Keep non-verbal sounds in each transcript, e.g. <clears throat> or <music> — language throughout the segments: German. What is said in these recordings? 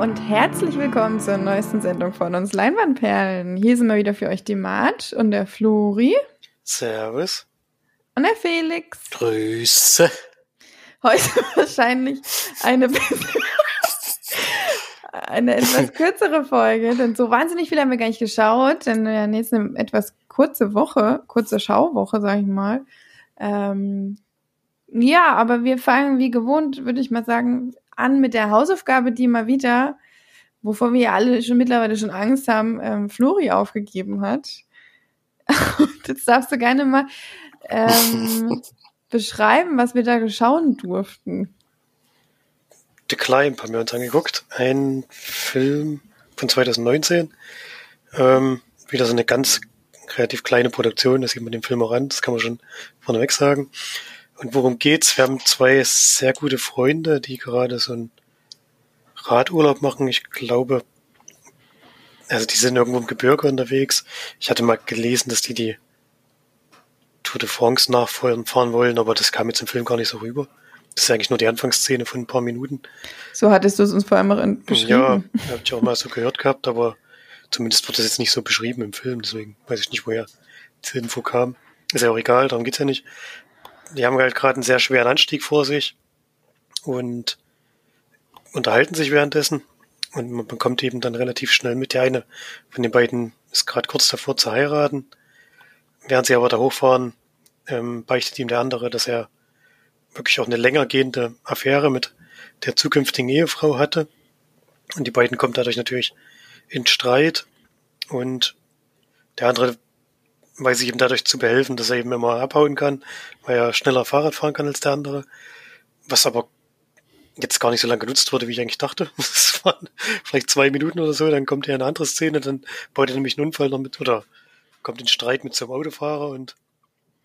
und herzlich willkommen zur neuesten Sendung von uns Leinwandperlen. Hier sind wir wieder für euch die Mart und der Flori. Servus. Und der Felix. Grüße. Heute <laughs> wahrscheinlich eine, eine etwas kürzere Folge, denn so wahnsinnig viel haben wir gar nicht geschaut, denn ja, nächste eine etwas kurze Woche, kurze Schauwoche, sag ich mal. Ähm, ja, aber wir fangen wie gewohnt, würde ich mal sagen, an mit der Hausaufgabe, die mal wieder, wovor wir ja alle schon mittlerweile schon Angst haben, ähm, Flori aufgegeben hat. <laughs> Und jetzt darfst du gerne mal ähm, <laughs> beschreiben, was wir da schauen durften. The Climb haben wir uns angeguckt. Ein Film von 2019. Ähm, wieder so eine ganz relativ kleine Produktion, das sieht man dem Film auch an, das kann man schon vorneweg sagen. Und worum geht's? Wir haben zwei sehr gute Freunde, die gerade so einen Radurlaub machen. Ich glaube, also die sind irgendwo im Gebirge unterwegs. Ich hatte mal gelesen, dass die die Tour de France nachfahren wollen, aber das kam jetzt im Film gar nicht so rüber. Das ist eigentlich nur die Anfangsszene von ein paar Minuten. So hattest du es uns vor allem beschrieben. Ja, habe ich auch mal so gehört gehabt, aber zumindest wird das jetzt nicht so beschrieben im Film, deswegen weiß ich nicht, woher die Info kam. Ist ja auch egal, darum geht's ja nicht die haben halt gerade einen sehr schweren Anstieg vor sich und unterhalten sich währenddessen. Und man bekommt eben dann relativ schnell mit, der eine von den beiden ist gerade kurz davor zu heiraten. Während sie aber da hochfahren, ähm, beichtet ihm der andere, dass er wirklich auch eine länger gehende Affäre mit der zukünftigen Ehefrau hatte. Und die beiden kommen dadurch natürlich in Streit. Und der andere weiß ich ihm dadurch zu behelfen, dass er eben immer abhauen kann, weil er schneller Fahrrad fahren kann als der andere. Was aber jetzt gar nicht so lange genutzt wurde, wie ich eigentlich dachte. <laughs> Das waren vielleicht zwei Minuten oder so, dann kommt er in eine andere Szene, dann baut er nämlich einen Unfall noch mit, oder kommt in Streit mit so einem Autofahrer und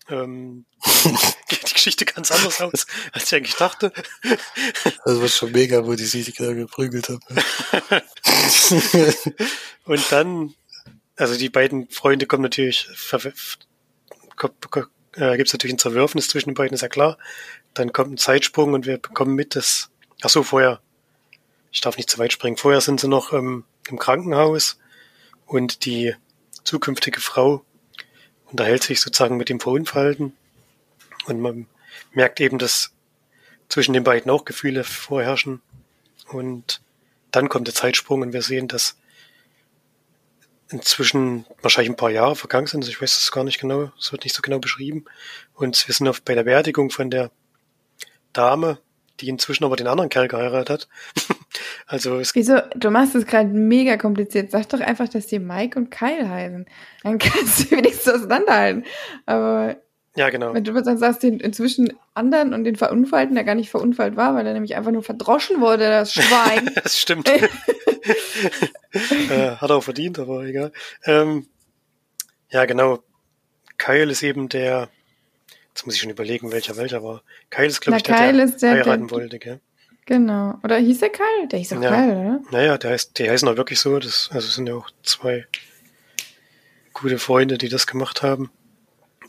ähm, <laughs> geht die Geschichte ganz anders aus, als ich eigentlich dachte. <laughs> Das war schon mega, wo die sich gerade geprügelt haben. und dann also die beiden Freunde kommen natürlich, äh, gibt es natürlich ein Zerwürfnis zwischen den beiden, ist ja klar. Dann kommt ein Zeitsprung und wir bekommen mit, dass, ach so, vorher, ich darf nicht zu weit springen, vorher sind sie noch ähm, im Krankenhaus und die zukünftige Frau unterhält sich sozusagen mit dem Verunfallten und man merkt eben, dass zwischen den beiden auch Gefühle vorherrschen und dann kommt der Zeitsprung und wir sehen, dass inzwischen wahrscheinlich ein paar Jahre vergangen sind. Also ich weiß es gar nicht genau. Es wird nicht so genau beschrieben. Und wir sind auf, bei der Beerdigung von der Dame, die inzwischen aber den anderen Kerl geheiratet hat. <laughs> also es Wieso? Du machst es gerade mega kompliziert. Sag doch einfach, dass die Mike und Kyle heißen. Dann kannst du wenigstens auseinanderhalten. Aber ja, genau. Wenn du dann sagst, den inzwischen anderen und den Verunfallten, der gar nicht verunfallt war, weil er nämlich einfach nur verdroschen wurde, das <laughs> Schwein. das stimmt. <laughs> äh, hat er auch verdient, aber egal. Ähm, ja, genau. Kyle ist eben der, jetzt muss ich schon überlegen, welcher welcher war. Kyle ist, glaube ich, der, Kyle der, ist der heiraten der, wollte, gell? Genau. Oder hieß der Kyle? Der hieß auch ja. Kyle, oder? Naja, der heißt, die heißen auch wirklich so. Das, also sind ja auch zwei gute Freunde, die das gemacht haben.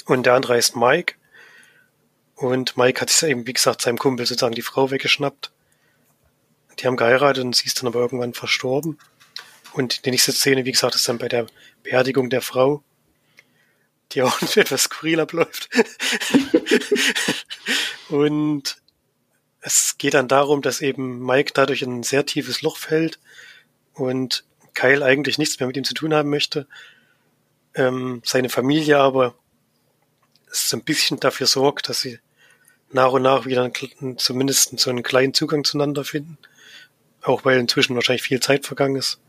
Und der andere heißt Mike. Und Mike hat sich eben, wie gesagt, seinem Kumpel sozusagen die Frau weggeschnappt. Die haben geheiratet und sie ist dann aber irgendwann verstorben. Und die nächste Szene, wie gesagt, ist dann bei der Beerdigung der Frau, die auch <laughs> etwas skurril abläuft. <laughs> und es geht dann darum, dass eben Mike dadurch in ein sehr tiefes Loch fällt und Kyle eigentlich nichts mehr mit ihm zu tun haben möchte. Ähm, seine Familie aber so ein bisschen dafür sorgt, dass sie nach und nach wieder einen, zumindest so einen kleinen Zugang zueinander finden. Auch weil inzwischen wahrscheinlich viel Zeit vergangen ist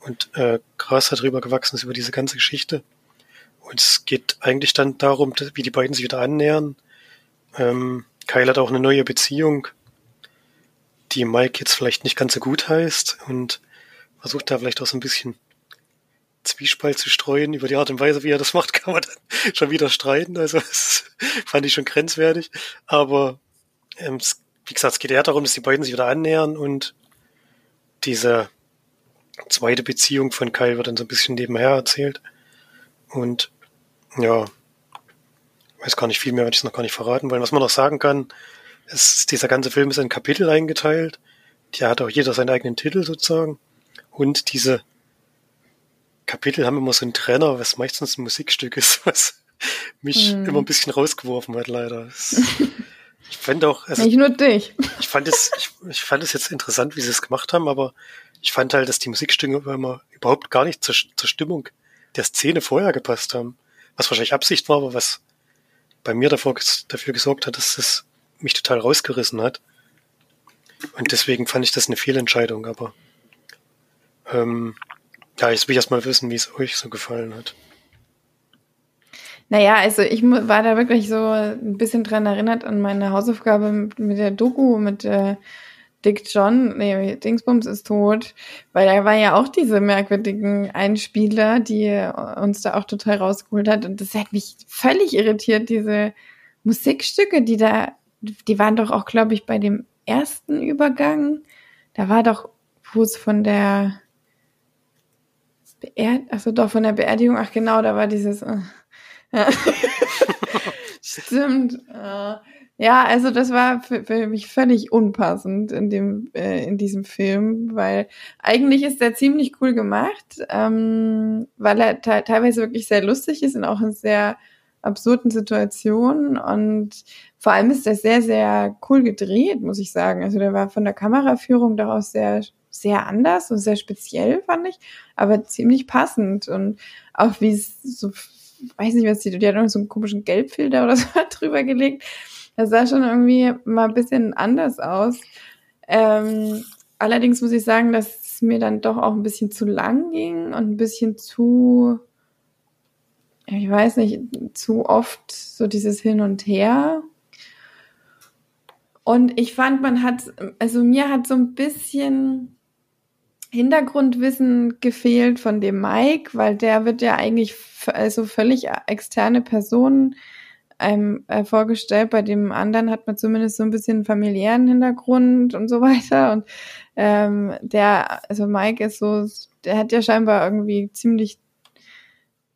und äh, Gras darüber gewachsen ist über diese ganze Geschichte. Und es geht eigentlich dann darum, wie die beiden sich wieder annähern. Ähm, Kyle hat auch eine neue Beziehung, die Mike jetzt vielleicht nicht ganz so gut heißt und versucht da vielleicht auch so ein bisschen Zwiespalt zu streuen. Über die Art und Weise, wie er das macht, <laughs> kann man dann schon wieder streiten. Also das <laughs> fand ich schon grenzwertig. Aber ähm, wie gesagt, es geht eher darum, dass die beiden sich wieder annähern und diese zweite Beziehung von Kyle wird dann so ein bisschen nebenher erzählt. Und ja, weiß gar nicht viel mehr, werde ich es noch gar nicht verraten wollen. Was man noch sagen kann, ist, dieser ganze Film ist in Kapitel eingeteilt. die hat auch jeder seinen eigenen Titel sozusagen. Und diese Kapitel haben immer so einen Trenner, was meistens ein Musikstück ist, <laughs> was mich hm. immer ein bisschen rausgeworfen hat, leider. <laughs> ich fand auch, also, Nicht nur dich. Ich fand es, ich, ich fand es jetzt interessant, wie sie es gemacht haben, aber ich fand halt, dass die Musikstücke immer überhaupt gar nicht zur, zur Stimmung der Szene vorher gepasst haben. Was wahrscheinlich Absicht war, aber was bei mir davor, dafür gesorgt hat, dass es mich total rausgerissen hat. Und deswegen fand ich das eine Fehlentscheidung, aber ähm, ja, jetzt will ich erst mal wissen, wie es euch so gefallen hat. Naja, also ich war da wirklich so ein bisschen dran erinnert an meine Hausaufgabe mit, mit der Doku, mit äh, Dick John, nee, Dingsbums ist tot, weil da war ja auch diese merkwürdigen Einspieler, die uns da auch total rausgeholt hat und das hat mich völlig irritiert, diese Musikstücke, die da, die waren doch auch, glaube ich, bei dem ersten Übergang, da war doch, wo es von der Beerd also doch von der Beerdigung, ach genau, da war dieses, äh, ja. <laughs> Stimmt. Äh, ja, also das war für, für, mich völlig unpassend in dem äh, in diesem Film, weil eigentlich ist er ziemlich cool gemacht, ähm, weil er te teilweise wirklich sehr lustig ist und auch in sehr absurden Situationen und vor allem ist er sehr sehr cool gedreht, muss ich sagen. Also der war von der Kameraführung daraus sehr sehr anders und sehr speziell, fand ich, aber ziemlich passend. Und auch wie es so, weiß nicht, was die, die hat noch so einen komischen Gelbfilter oder <laughs> so drüber gelegt. Das sah schon irgendwie mal ein bisschen anders aus. Ähm, allerdings muss ich sagen, dass es mir dann doch auch ein bisschen zu lang ging und ein bisschen zu, ich weiß nicht, zu oft so dieses Hin und Her. Und ich fand, man hat, also mir hat so ein bisschen Hintergrundwissen gefehlt von dem Mike, weil der wird ja eigentlich also völlig externe Personen einem äh, vorgestellt. Bei dem anderen hat man zumindest so ein bisschen familiären Hintergrund und so <laughs> weiter. Und ähm, der, also Mike ist so, der hat ja scheinbar irgendwie ziemlich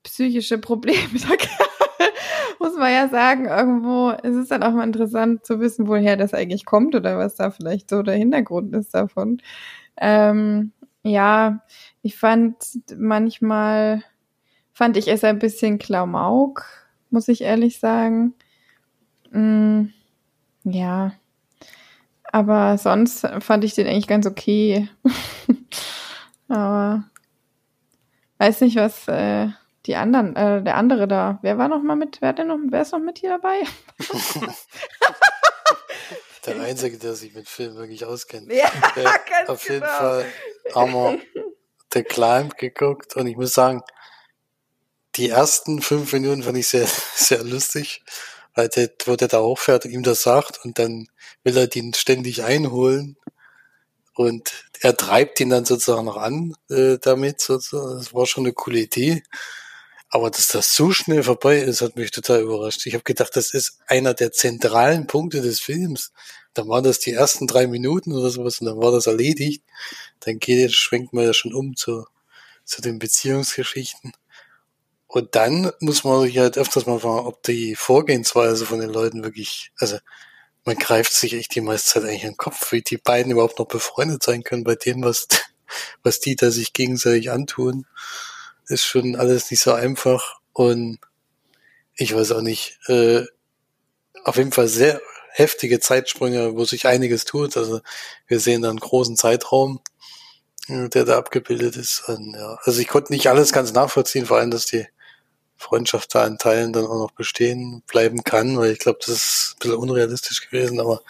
psychische Probleme. <laughs> muss man ja sagen, irgendwo ist es dann auch mal interessant zu wissen, woher das eigentlich kommt oder was da vielleicht so der Hintergrund ist davon. Ähm, ja, ich fand manchmal, fand ich es ein bisschen Klamauk, muss ich ehrlich sagen. Mm, ja, aber sonst fand ich den eigentlich ganz okay. <laughs> aber weiß nicht, was äh, die anderen, äh, der andere da, wer war noch mal mit, wer denn noch, wer ist noch mit hier dabei? <laughs> der Einzige, der sich mit Filmen wirklich auskennt. Ja, äh, <laughs> ganz auf jeden genau. Fall haben wir The Climb geguckt und ich muss sagen, die ersten fünf Minuten fand ich sehr, <laughs> sehr lustig, weil der, wo der da hochfährt und ihm das sagt und dann will er den ständig einholen und er treibt ihn dann sozusagen noch an äh, damit. Sozusagen. Das war schon eine coole Idee. Aber dass das so schnell vorbei ist, hat mich total überrascht. Ich habe gedacht, das ist einer der zentralen Punkte des Films. Dann waren das die ersten drei Minuten oder sowas und dann war das erledigt. Dann geht, schwenkt man ja schon um zu, zu den Beziehungsgeschichten. Und dann muss man sich halt öfters mal fragen, ob die Vorgehensweise von den Leuten wirklich, also man greift sich echt die meiste Zeit eigentlich in den Kopf, wie die beiden überhaupt noch befreundet sein können bei dem, was, <laughs> was die da sich gegenseitig antun ist schon alles nicht so einfach und ich weiß auch nicht, äh, auf jeden Fall sehr heftige Zeitsprünge, wo sich einiges tut. Also wir sehen da einen großen Zeitraum, äh, der da abgebildet ist. Und, ja, also ich konnte nicht alles ganz nachvollziehen, vor allem, dass die Freundschaft da in Teilen dann auch noch bestehen bleiben kann, weil ich glaube, das ist ein bisschen unrealistisch gewesen, aber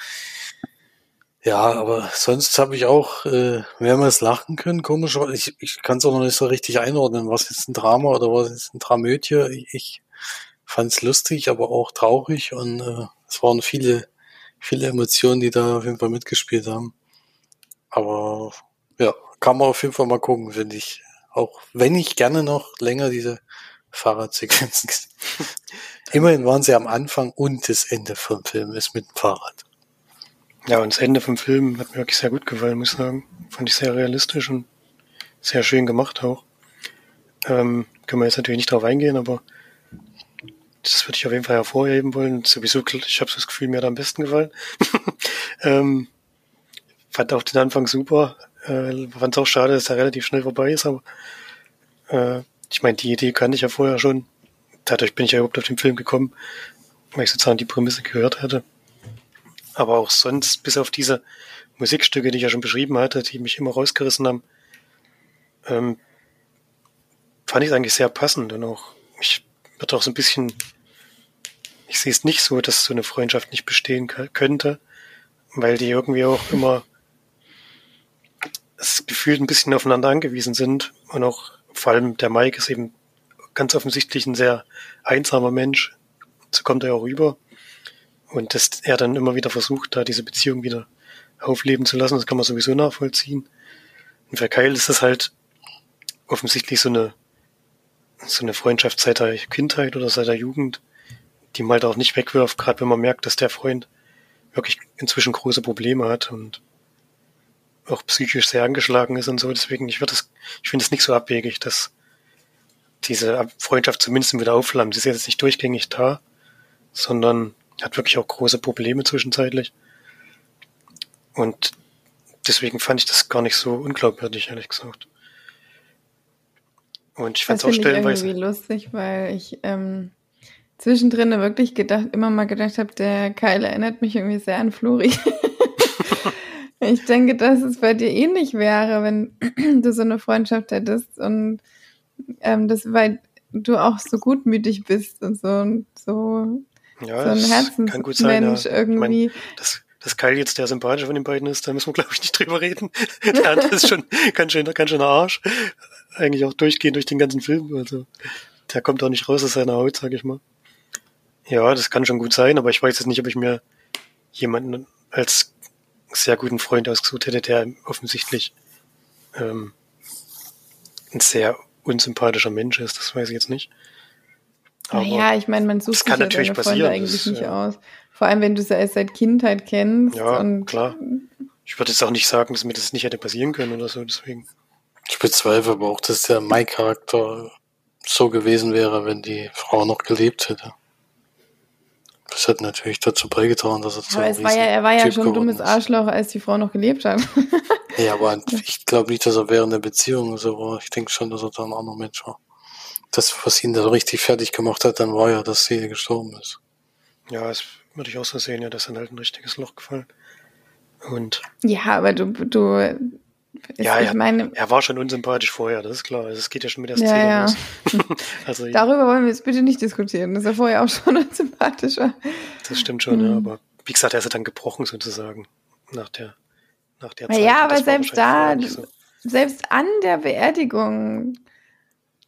ja, aber sonst habe ich auch äh, mehrmals lachen können, komisch. Ich, ich kann es auch noch nicht so richtig einordnen, was ist ein Drama oder was ist ein Dramödie. Ich, ich fand es lustig, aber auch traurig und äh, es waren viele, viele Emotionen, die da auf jeden Fall mitgespielt haben. Aber ja, kann man auf jeden Fall mal gucken, finde ich. Auch wenn ich gerne noch länger diese Fahrradsequenzen. <laughs> Immerhin waren sie am Anfang und das Ende vom Film ist mit dem Fahrrad. Ja, und das Ende vom Film hat mir wirklich sehr gut gefallen, muss ich sagen. Fand ich sehr realistisch und sehr schön gemacht auch. Ähm, können wir jetzt natürlich nicht drauf eingehen, aber das würde ich auf jeden Fall hervorheben wollen. Sowieso, ich habe so das Gefühl, mir hat am besten gefallen. <laughs> ähm, fand auch den Anfang super. Äh, fand es auch schade, dass er relativ schnell vorbei ist, aber äh, ich meine, die Idee kannte ich ja vorher schon. Dadurch bin ich ja überhaupt auf den Film gekommen, weil ich sozusagen die Prämisse gehört hatte. Aber auch sonst, bis auf diese Musikstücke, die ich ja schon beschrieben hatte, die mich immer rausgerissen haben, ähm, fand ich es eigentlich sehr passend und auch, ich wird auch so ein bisschen, ich sehe es nicht so, dass so eine Freundschaft nicht bestehen könnte, weil die irgendwie auch immer das gefühlt ein bisschen aufeinander angewiesen sind und auch vor allem der Mike ist eben ganz offensichtlich ein sehr einsamer Mensch. So kommt er auch rüber. Und dass er dann immer wieder versucht, da diese Beziehung wieder aufleben zu lassen, das kann man sowieso nachvollziehen. Und für Kyle ist das halt offensichtlich so eine, so eine Freundschaft seit der Kindheit oder seit der Jugend, die man halt auch nicht wegwirft, gerade wenn man merkt, dass der Freund wirklich inzwischen große Probleme hat und auch psychisch sehr angeschlagen ist und so. Deswegen, ich würde das, ich finde es nicht so abwegig, dass diese Freundschaft zumindest wieder aufflammt. Sie ist jetzt nicht durchgängig da, sondern hat wirklich auch große Probleme zwischenzeitlich. Und deswegen fand ich das gar nicht so unglaubwürdig, ehrlich gesagt. Und ich fand es auch stellenweise. irgendwie lustig, weil ich ähm, zwischendrin wirklich gedacht, immer mal gedacht habe, der Kyle erinnert mich irgendwie sehr an Flori. <laughs> ich denke, dass es bei dir ähnlich wäre, wenn <clears throat> du so eine Freundschaft hättest und ähm, das, weil du auch so gutmütig bist und so und so ja, so ein Herzensmensch ja. irgendwie. Mein, das, dass Kyle jetzt der sympathische von den beiden ist, da müssen wir, glaube ich, nicht drüber reden. <laughs> Der andere ist schon ganz schön, ganz schön Arsch. Eigentlich auch durchgehend durch den ganzen Film. Also, der kommt auch nicht raus aus seiner Haut, sag ich mal. Ja, das kann schon gut sein, aber ich weiß jetzt nicht, ob ich mir jemanden als sehr guten Freund ausgesucht hätte, der offensichtlich ähm, ein sehr unsympathischer Mensch ist. Das weiß ich jetzt nicht. Aber naja, ich meine, man sucht sich ja seine Freunde eigentlich nicht ja. aus. Vor allem, wenn du sie erst seit Kindheit kennst. Ja, klar. Ich würde jetzt auch nicht sagen, dass mir das nicht hätte passieren können oder so, deswegen. Ich bezweifle aber auch, dass der Mai-Charakter so gewesen wäre, wenn die Frau noch gelebt hätte. Das hat natürlich dazu beigetragen, dass er so aber es war ja, er war ja typ schon ein dummes Arschloch, als die Frau noch gelebt hat. <laughs> ja, aber ich glaube nicht, dass er während der Beziehung so war. Ich denke schon, dass er da ein anderer Mensch war das, was ihn da richtig fertig gemacht hat, dann war ja, dass sie gestorben ist. Ja, das würde ich auch so sehen, ja, das ist halt ein richtiges Loch gefallen. Und. Ja, aber du, du, ja, ich er, meine, er war schon unsympathisch vorher, das ist klar. Es geht ja schon mit der Szene ja, ja. <laughs> also, Darüber wollen wir jetzt bitte nicht diskutieren, dass er vorher auch schon <laughs> unsympathisch war. Das stimmt schon, mhm. ja, aber wie gesagt, er ist ja dann gebrochen sozusagen nach der, nach der Zeit. Ja, aber selbst da, so. selbst an der Beerdigung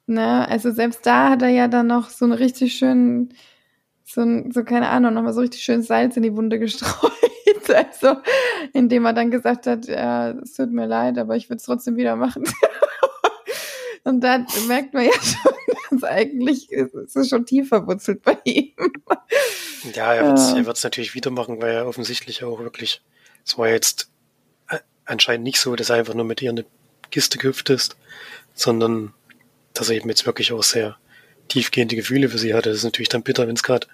Ne? Also selbst da hat er ja dann noch so einen richtig schönen, so, ein, so keine Ahnung, nochmal so richtig schön Salz in die Wunde gestreut. <laughs> Also, indem er dann gesagt hat, ja, es tut mir leid, aber ich würde es trotzdem wieder machen. <laughs> Und da merkt man ja schon, dass eigentlich ist es schon tief verwurzelt bei ihm. Ja, er wird es ja. natürlich wieder machen, weil er offensichtlich auch wirklich, es war jetzt anscheinend nicht so, dass er einfach nur mit ihr eine Kiste gehüpft ist, sondern dass er eben jetzt wirklich auch sehr tiefgehende Gefühle für sie hatte. Das ist natürlich dann bitter, wenn es gerade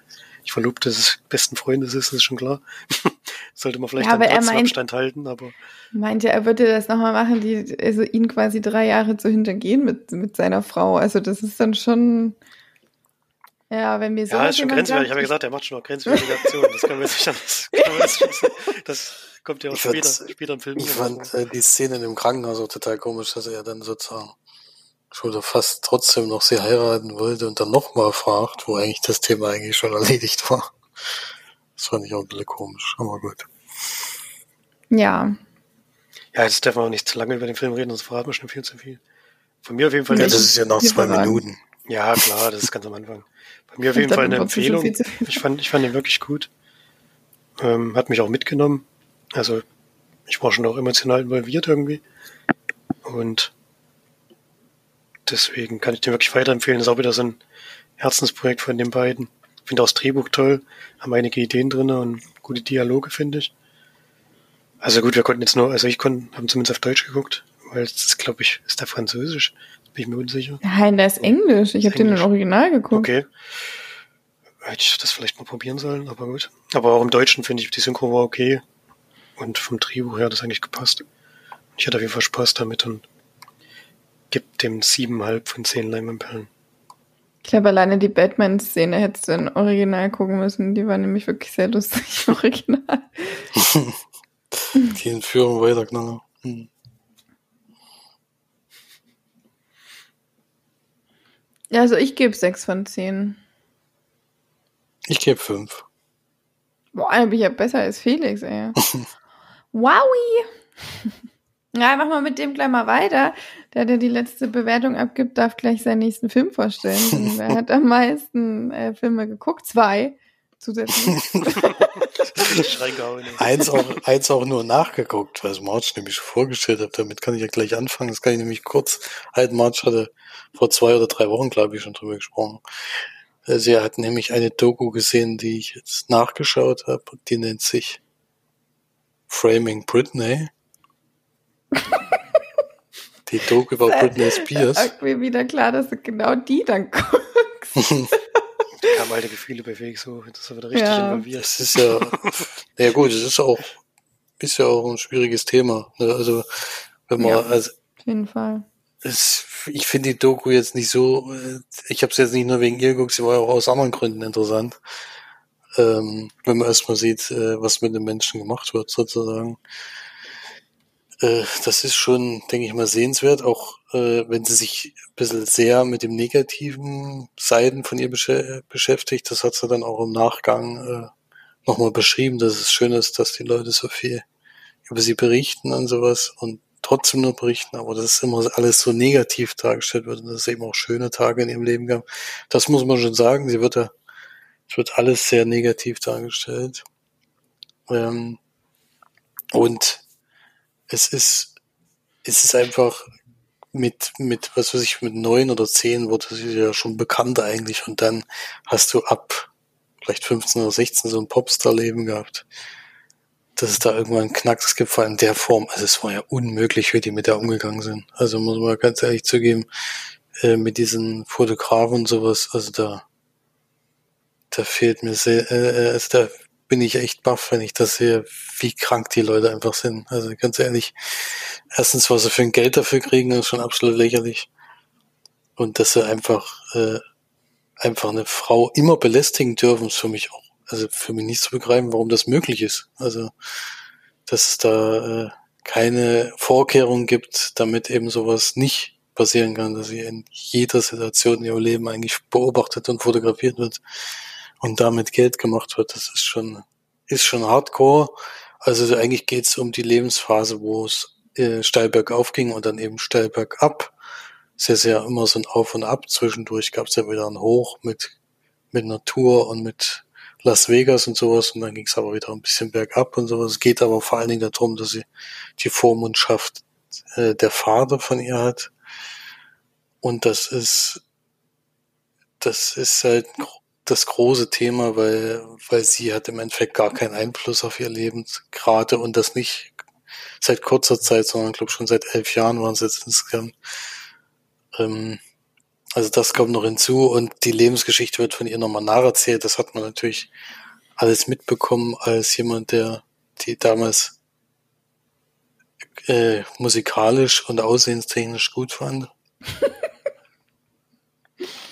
ich Verlobte des besten Freundes ist, das ist schon klar. <laughs> Sollte man vielleicht ja, dann trotzdem meint, Abstand halten, aber. Meinte, er würde das nochmal machen, die, also ihn quasi drei Jahre zu hintergehen mit, mit seiner Frau. Also das ist dann schon, ja, wenn mir so. Ja, ist schon grenzwertig. Ich habe ja gesagt, er macht schon noch grenzwertige Aktionen. Das können wir sicher das, das, das kommt ja auch später, später im Film. Ich fand äh, die Szene im Krankenhaus auch total komisch, dass er ja dann sozusagen oder fast trotzdem noch sie heiraten wollte und dann nochmal fragt, wo eigentlich das Thema eigentlich schon erledigt war. Das fand ich auch ein bisschen komisch, aber gut. Ja. Ja, jetzt dürfen wir auch nicht zu lange über den Film reden, sonst verraten wir schon viel zu viel. Von mir auf jeden Fall. Ja, das ist ja nach zwei Minuten. Ja, klar, das ist ganz am Anfang. Bei mir auf jeden Fall eine Empfehlung. Ich fand, ich fand ihn wirklich gut. Ähm, hat mich auch mitgenommen. Also, ich war schon auch emotional involviert irgendwie. Und Deswegen kann ich den wirklich weiterempfehlen. Das ist auch wieder so ein Herzensprojekt von den beiden. Ich finde auch das Drehbuch toll, haben einige Ideen drin und gute Dialoge, finde ich. Also gut, wir konnten jetzt nur, also ich konnte, haben zumindest auf Deutsch geguckt, weil das glaube ich, ist der Französisch. Bin ich mir unsicher. Nein, der ist Englisch. Ich habe den im Original geguckt. Okay. Hätte ich das vielleicht mal probieren sollen, aber gut. Aber auch im Deutschen finde ich, die Synchro war okay. Und vom Drehbuch her hat das eigentlich gepasst. Ich hatte auf jeden Fall Spaß damit und gibt dem siebeneinhalb von zehn Leinwandperlen. Ich glaube, alleine die Batman-Szene hättest du in Original gucken müssen. Die war nämlich wirklich sehr lustig im Original. die Entführung weitergenommen. Hm. Ja, also ich gebe sechs von zehn. Ich gebe fünf. Boah, dann bin ich ja besser als Felix, ey. <laughs> Wowie! Ja, mach mal mit dem gleich mal weiter. Der, der die letzte Bewertung abgibt, darf gleich seinen nächsten Film vorstellen. <laughs> Wer hat am meisten äh, Filme geguckt? Zwei zusätzlich. eins, auch, eins auch nur nachgeguckt, weil es March nämlich vorgestellt hat. Damit kann ich ja gleich anfangen. Das kann ich nämlich kurz. Halt, March hatte vor zwei oder drei Wochen, glaube ich, schon drüber gesprochen. Äh, sie hat nämlich eine Doku gesehen, die ich jetzt nachgeschaut habe. Die nennt sich Framing Britney. <laughs> Die Doku über Britney Spears. Sagt mir wieder klar, dass du genau die dann guckst. <laughs> Kam alte Gefühle bei Felix so, das ist wieder richtig ja. involviert. Das ist ja, <laughs> ja gut, es ist auch, ist ja auch ein schwieriges Thema. Ne? Also, wenn man, ja, also, auf jeden Fall. Es, ich finde die Doku jetzt nicht so, äh, ich habe es jetzt nicht nur wegen ihr geguckt, sie war auch aus anderen Gründen interessant. Ähm, wenn man erstmal sieht, äh, was mit den Menschen gemacht wird, sozusagen. Äh, das ist schon, denke ich mal, sehenswert, auch äh, wenn sie sich ein bisschen sehr mit dem negativen Seiten von ihr besch beschäftigt. Das hat sie dann auch im Nachgang äh, nochmal beschrieben, dass es schön ist, dass die Leute so viel über sie berichten und sowas und trotzdem nur berichten, aber das ist immer alles so negativ dargestellt wird und dass es eben auch schöne Tage in ihrem Leben gab. Das muss man schon sagen. Sie wird da, es wird alles sehr negativ dargestellt. Ähm, und es ist, es ist einfach mit, mit, was weiß ich, mit neun oder zehn wurde sie ja schon bekannt eigentlich und dann hast du ab vielleicht 15 oder 16 so ein Popstar-Leben gehabt. Dass es da irgendwann Knacks gibt, vor allem in der Form. Also es war ja unmöglich, wie die mit der umgegangen sind. Also muss man ganz ehrlich zugeben, äh, mit diesen Fotografen und sowas, also da, da fehlt mir sehr, äh, also da bin ich echt baff, wenn ich das sehe, wie krank die Leute einfach sind. Also ganz ehrlich, erstens, was sie für ein Geld dafür kriegen, ist schon absolut lächerlich. Und dass sie einfach, äh, einfach eine Frau immer belästigen dürfen, ist für mich auch, also für mich nicht zu begreifen, warum das möglich ist. Also, dass es da äh, keine Vorkehrungen gibt, damit eben sowas nicht passieren kann, dass sie in jeder Situation in ihrem Leben eigentlich beobachtet und fotografiert wird und damit Geld gemacht wird, das ist schon, ist schon hardcore. Also eigentlich geht es um die Lebensphase, wo es äh, steil bergauf ging und dann eben steil bergab. Es ist ja immer so ein Auf und Ab. Zwischendurch gab es ja wieder ein Hoch mit, mit Natur und mit Las Vegas und sowas und dann ging es aber wieder ein bisschen bergab und sowas. Es geht aber vor allen Dingen darum, dass sie die Vormundschaft äh, der Vater von ihr hat. Und das ist, das ist halt das große Thema, weil, weil sie hat im Endeffekt gar keinen Einfluss auf ihr Leben gerade und das nicht seit kurzer Zeit, sondern glaube schon seit elf Jahren waren es jetzt insgesamt. Ähm, also das kommt noch hinzu und die Lebensgeschichte wird von ihr nochmal nacherzählt. Das hat man natürlich alles mitbekommen als jemand, der die damals äh, musikalisch und aussehenstechnisch gut fand. <laughs>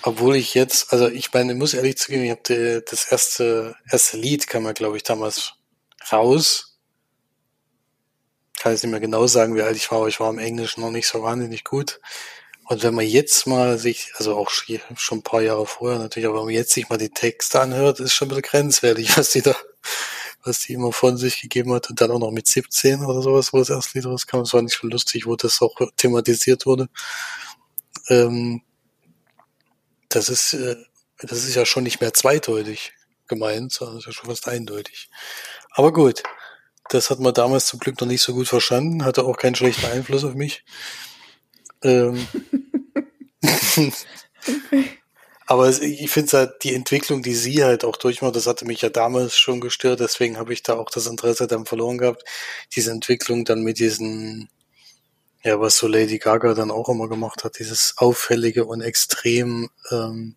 Obwohl ich jetzt, also ich meine, ich muss ehrlich zugeben, ich habe das erste, erste Lied kam ja, glaube ich, damals raus. Kann jetzt nicht mehr genau sagen, wie alt ich war, aber ich war im Englischen noch nicht so wahnsinnig gut. Und wenn man jetzt mal sich, also auch schon ein paar Jahre vorher natürlich, aber wenn man jetzt sich mal die Texte anhört, ist schon ein bisschen grenzwertig, <laughs> was die da, was die immer von sich gegeben hat. Und dann auch noch mit 17 oder sowas, wo das erste Lied rauskam. Es war nicht so lustig, wo das auch thematisiert wurde. Ähm, das ist, äh, das ist ja schon nicht mehr zweideutig gemeint, sondern ist ja schon fast eindeutig. Aber gut, das hat man damals zum Glück noch nicht so gut verstanden, hatte auch keinen schlechten Einfluss auf mich. Ähm, <laughs> Aber ich finde halt die Entwicklung, die sie halt auch durchmacht, das hatte mich ja damals schon gestört, deswegen habe ich da auch das Interesse dann verloren gehabt. Diese Entwicklung dann mit diesen ja, was so Lady Gaga dann auch immer gemacht hat, dieses auffällige und extrem ähm,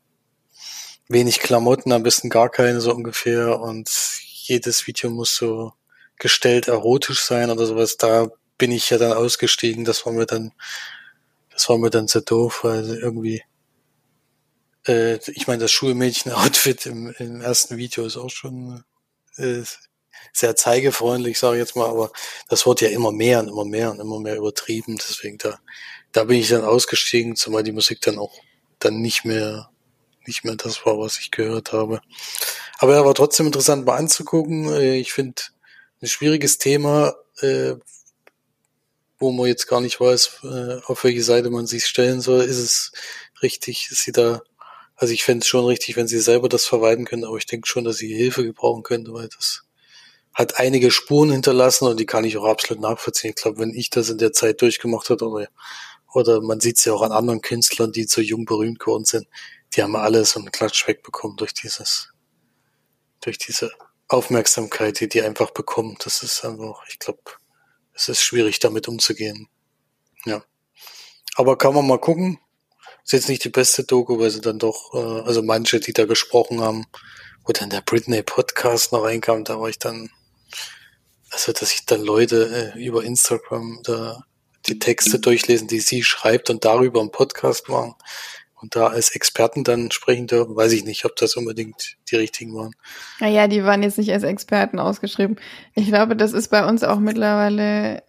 wenig Klamotten, am besten gar keine so ungefähr und jedes Video muss so gestellt erotisch sein oder sowas, da bin ich ja dann ausgestiegen. Das war mir dann, das war mir dann sehr doof, weil irgendwie, äh, ich meine, das Schulmädchen-Outfit im, im ersten Video ist auch schon äh, sehr zeigefreundlich, sage ich jetzt mal, aber das wird ja immer mehr und immer mehr und immer mehr übertrieben. Deswegen da, da bin ich dann ausgestiegen, zumal die Musik dann auch dann nicht mehr, nicht mehr das war, was ich gehört habe. Aber er war trotzdem interessant mal anzugucken. Äh, ich finde ein schwieriges Thema, äh, wo man jetzt gar nicht weiß, äh, auf welche Seite man sich stellen soll. Ist es richtig, ist sie da, also ich fände es schon richtig, wenn sie selber das verweiden können, aber ich denke schon, dass sie Hilfe gebrauchen könnte, weil das hat einige Spuren hinterlassen und die kann ich auch absolut nachvollziehen. Ich glaube, wenn ich das in der Zeit durchgemacht habe oder, oder man sieht es ja auch an anderen Künstlern, die so jung berühmt geworden sind, die haben alle so einen Klatsch wegbekommen durch dieses, durch diese Aufmerksamkeit, die die einfach bekommen. Das ist einfach, ich glaube, es ist schwierig, damit umzugehen. Ja. Aber kann man mal gucken. Ist jetzt nicht die beste Doku, weil sie dann doch, äh, also manche, die da gesprochen haben, wo dann der Britney Podcast noch reinkam, da war ich dann, also dass ich dann Leute äh, über Instagram da die Texte durchlesen, die sie schreibt und darüber einen Podcast machen und da als Experten dann sprechen dürfen, weiß ich nicht, ob das unbedingt die richtigen waren. Naja, die waren jetzt nicht als Experten ausgeschrieben. Ich glaube, das ist bei uns auch mittlerweile,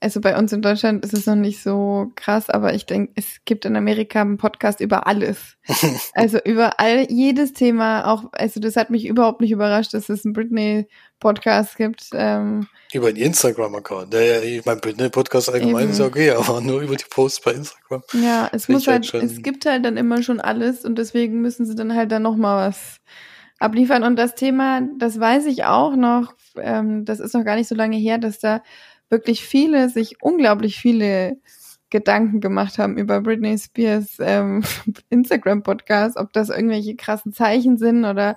also bei uns in Deutschland ist es noch nicht so krass, aber ich denke, es gibt in Amerika einen Podcast über alles. <laughs> also über all, jedes Thema, auch, also das hat mich überhaupt nicht überrascht, dass es einen Britney-Podcast gibt. Ähm, über den Instagram-Account. Ja, ich mein Britney-Podcast allgemein Eben. ist okay, aber nur über die Posts bei Instagram. Ja, es muss halt, halt es gibt halt dann immer schon alles und deswegen müssen sie dann halt dann nochmal was abliefern. Und das Thema, das weiß ich auch noch, ähm, das ist noch gar nicht so lange her, dass da wirklich viele, sich unglaublich viele Gedanken gemacht haben über Britney Spears ähm, <laughs> Instagram-Podcast, ob das irgendwelche krassen Zeichen sind oder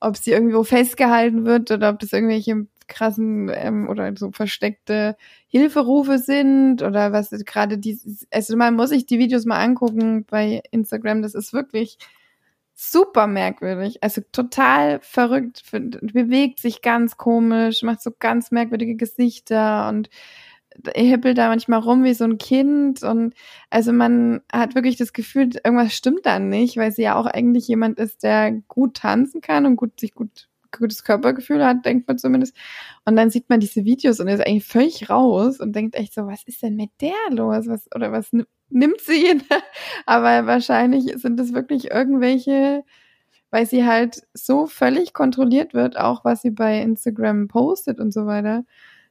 ob sie irgendwo festgehalten wird oder ob das irgendwelche krassen ähm, oder so versteckte Hilferufe sind oder was gerade die, also man muss sich die Videos mal angucken bei Instagram, das ist wirklich super merkwürdig, also total verrückt, bewegt sich ganz komisch, macht so ganz merkwürdige Gesichter und hippelt da manchmal rum wie so ein Kind. Und also man hat wirklich das Gefühl, irgendwas stimmt da nicht, weil sie ja auch eigentlich jemand ist, der gut tanzen kann und gut sich gut gutes Körpergefühl hat, denkt man zumindest. Und dann sieht man diese Videos und ist eigentlich völlig raus und denkt echt so, was ist denn mit der los? Was, oder was nimmt sie? <laughs> Aber wahrscheinlich sind es wirklich irgendwelche, weil sie halt so völlig kontrolliert wird, auch was sie bei Instagram postet und so weiter.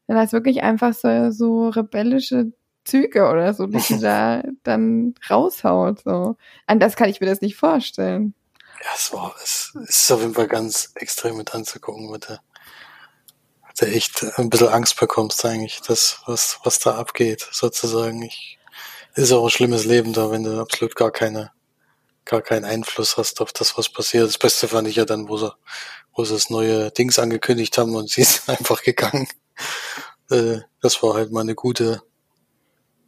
Dann heißt wirklich einfach so, so rebellische Züge oder so, die sie <laughs> da dann raushaut. So. An das kann ich mir das nicht vorstellen. Ja, es war, es ist auf jeden Fall ganz extrem mit anzugucken, mit der, mit der echt ein bisschen Angst bekommst eigentlich, das, was, was da abgeht, sozusagen. Ich, ist auch ein schlimmes Leben da, wenn du absolut gar keine, gar keinen Einfluss hast auf das, was passiert. Das Beste fand ich ja dann, wo sie, wo sie das neue Dings angekündigt haben und <laughs> sie ist einfach gegangen. Äh, das war halt mal eine gute,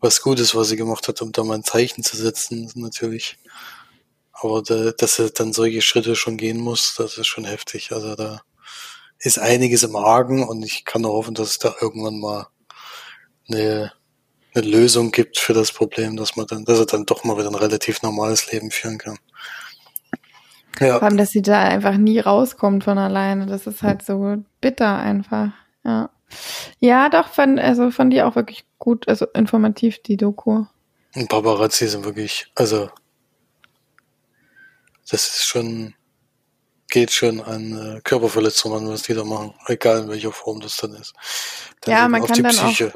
was Gutes, was sie gemacht hat, um da mal ein Zeichen zu setzen, natürlich. Aber da, dass er dann solche Schritte schon gehen muss, das ist schon heftig. Also da ist einiges im Argen und ich kann nur hoffen, dass es da irgendwann mal eine, eine Lösung gibt für das Problem, dass man dann, dass er dann doch mal wieder ein relativ normales Leben führen kann. Ja. Vor allem, dass sie da einfach nie rauskommt von alleine. Das ist halt so bitter einfach. Ja. Ja, doch, von, also von dir auch wirklich gut, also informativ, die Doku. Und Paparazzi sind wirklich, also das ist schon, geht schon an äh, Körperverletzungen, was die da machen, egal in welcher Form das dann ist. Dann ja, man kann dann Psyche.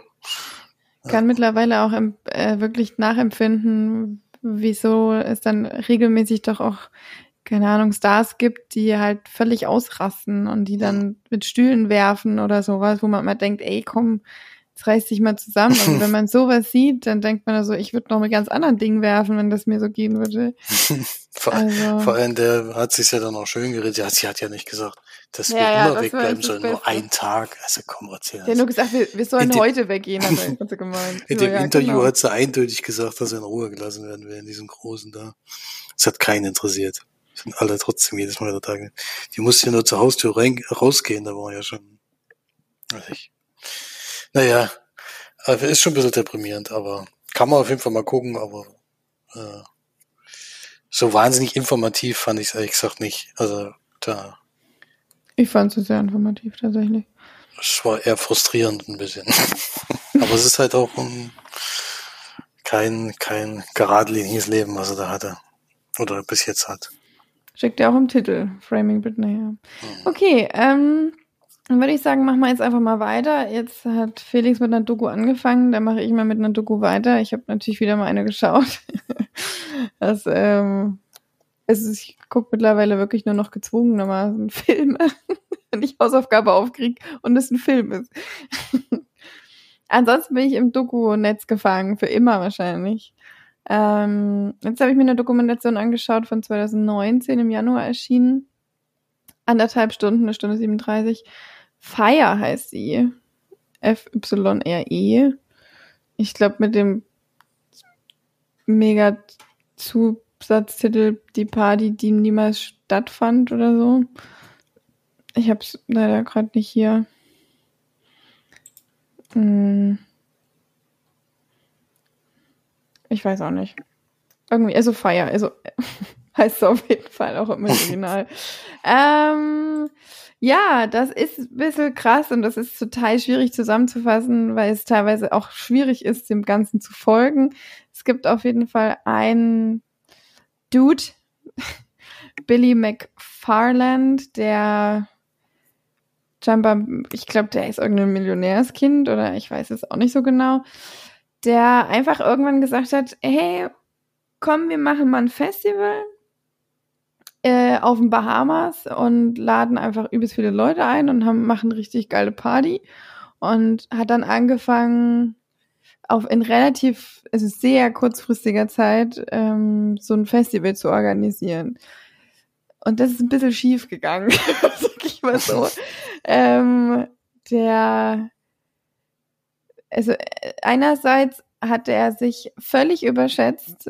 auch, kann mittlerweile auch im, äh, wirklich nachempfinden, wieso es dann regelmäßig doch auch keine Ahnung, Stars gibt, die halt völlig ausrasten und die dann mit Stühlen werfen oder sowas, wo man mal denkt, ey, komm, jetzt reißt dich mal zusammen. Und wenn <laughs> man sowas sieht, dann denkt man so, ich würde noch mit ganz anderen Dingen werfen, wenn das mir so gehen würde. <laughs> vor, also. vor allem, der hat sich ja dann auch schön geredet. Ja, sie hat ja nicht gesagt, dass ja, wir ja, immer wegbleiben sollen, nur ein Tag. Also komm, erzähl. Der hat nur gesagt, wir, wir sollen heute weggehen, hat er <laughs> gemeint. In so, dem ja, Interview genau. hat sie eindeutig gesagt, dass er in Ruhe gelassen werden will, in diesem Großen da. Es hat keinen interessiert. Sind alle trotzdem jedes Mal der Tag. Die musste ja nur zur Haustür rein, rausgehen, da war ja schon, weiß ich. Naja, ist schon ein bisschen deprimierend, aber kann man auf jeden Fall mal gucken, aber äh, so wahnsinnig informativ fand ich es ehrlich gesagt nicht. Also da. Ich fand es sehr informativ tatsächlich. Es war eher frustrierend ein bisschen. <laughs> aber es ist halt auch ein, kein, kein geradliniges Leben, was er da hatte. Oder bis jetzt hat. Steckt ja auch im Titel, Framing Britney, ja. Mhm. Okay, ähm, dann würde ich sagen, machen wir jetzt einfach mal weiter. Jetzt hat Felix mit einer Doku angefangen, dann mache ich mal mit einer Doku weiter. Ich habe natürlich wieder mal eine <laughs> geschaut. das, ähm, es ist, ich gucke mittlerweile wirklich nur noch gezwungenermaßen <laughs> Filme, wenn ich Hausaufgabe aufkriege und es ein Film ist. <laughs> Ansonsten bin ich im Doku-Netz gefangen, für immer wahrscheinlich. Ähm, jetzt habe ich mir eine Dokumentation angeschaut von 2019 im Januar erschienen. Anderthalb Stunden, eine Stunde 37 Fire heißt sie. F-Y-R-E. Ich glaube, mit dem mega Zusatztitel Die Party, die niemals stattfand oder so. Ich habe es leider gerade nicht hier. Hm. Ich weiß auch nicht. Irgendwie, also Fire, also <laughs> heißt es auf jeden Fall auch im Original. <laughs> ähm, ja, das ist ein bisschen krass und das ist total schwierig zusammenzufassen, weil es teilweise auch schwierig ist, dem Ganzen zu folgen. Es gibt auf jeden Fall einen Dude, <laughs> Billy McFarland, der scheinbar, ich glaube, der ist irgendein Millionärskind oder ich weiß es auch nicht so genau, der einfach irgendwann gesagt hat, hey, komm, wir machen mal ein Festival äh, auf den Bahamas und laden einfach übelst viele Leute ein und haben, machen richtig geile Party und hat dann angefangen, auf in relativ, also sehr kurzfristiger Zeit ähm, so ein Festival zu organisieren. Und das ist ein bisschen schief gegangen, <laughs> sag ich mal so. <laughs> ähm, der, also äh, einerseits hat er sich völlig überschätzt,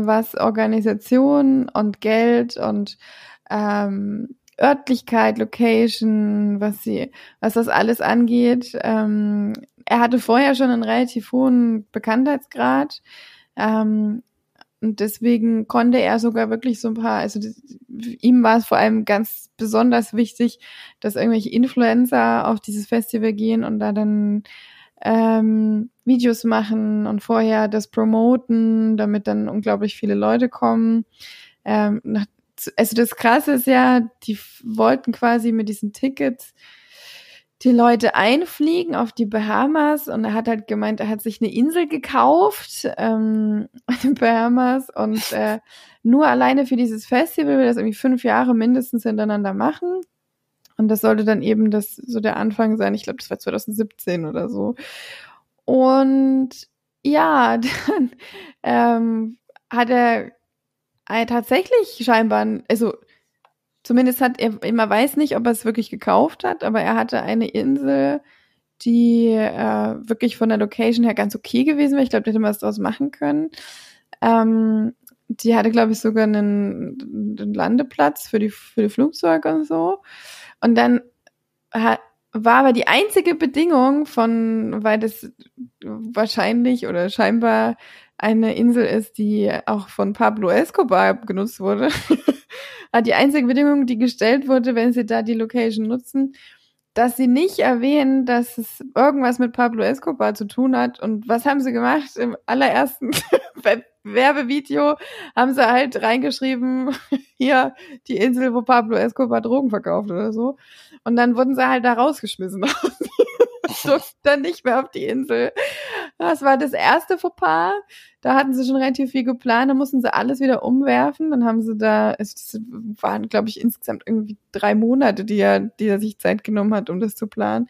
was Organisation und Geld und ähm, Örtlichkeit, Location, was sie, was das alles angeht. Ähm, er hatte vorher schon einen relativ hohen Bekanntheitsgrad. Ähm, und deswegen konnte er sogar wirklich so ein paar, also das, ihm war es vor allem ganz besonders wichtig, dass irgendwelche Influencer auf dieses Festival gehen und da dann ähm, Videos machen und vorher das promoten, damit dann unglaublich viele Leute kommen. Ähm, nach, also das Krasse ist ja, die wollten quasi mit diesen Tickets die Leute einfliegen auf die Bahamas und er hat halt gemeint, er hat sich eine Insel gekauft ähm, <laughs> in den Bahamas und äh, nur alleine für dieses Festival will das irgendwie fünf Jahre mindestens hintereinander machen. Und das sollte dann eben das so der Anfang sein. Ich glaube, das war 2017 oder so. Und ja, <laughs> dann ähm, hat er tatsächlich scheinbar, also zumindest hat er, immer weiß nicht, ob er es wirklich gekauft hat, aber er hatte eine Insel, die äh, wirklich von der Location her ganz okay gewesen wäre. Ich glaube, der hätte was draus machen können. Ähm, die hatte, glaube ich, sogar einen, einen Landeplatz für die, für die Flugzeuge und so. Und dann hat, war aber die einzige Bedingung von, weil das wahrscheinlich oder scheinbar eine Insel ist, die auch von Pablo Escobar genutzt wurde, <laughs> hat die einzige Bedingung, die gestellt wurde, wenn sie da die Location nutzen, dass sie nicht erwähnen, dass es irgendwas mit Pablo Escobar zu tun hat. Und was haben sie gemacht? Im allerersten <laughs> Werbevideo haben sie halt reingeschrieben, <laughs> hier die Insel, wo Pablo Escobar Drogen verkauft oder so. Und dann wurden sie halt da rausgeschmissen. <laughs> dann nicht mehr auf die Insel. Das war das erste Fauxpas. Da hatten sie schon relativ viel geplant, da mussten sie alles wieder umwerfen. Dann haben sie da, es waren, glaube ich, insgesamt irgendwie drei Monate, die er, die er sich Zeit genommen hat, um das zu planen.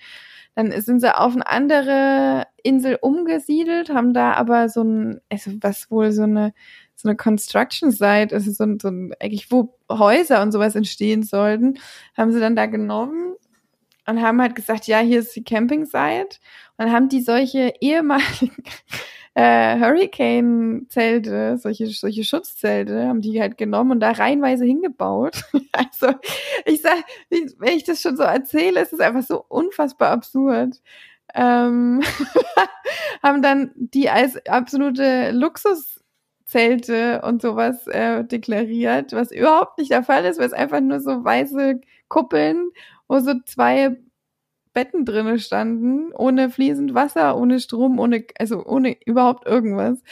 Dann sind sie auf eine andere Insel umgesiedelt, haben da aber so ein, also was wohl so eine, so eine Construction Site, also so ein, so ein, eigentlich wo Häuser und sowas entstehen sollten, haben sie dann da genommen und haben halt gesagt, ja, hier ist die Camping Site. Dann haben die solche ehemaligen <laughs> äh, Hurricane-Zelte, solche, solche Schutzzelte, haben die halt genommen und da reihenweise hingebaut. <laughs> also ich sag, wenn ich das schon so erzähle, ist es einfach so unfassbar absurd. ähm, <laughs> haben dann die als absolute Luxuszelte und sowas äh, deklariert, was überhaupt nicht der Fall ist, weil es einfach nur so weiße Kuppeln, wo so zwei Betten drinnen standen, ohne fließend Wasser, ohne Strom, ohne, also ohne überhaupt irgendwas.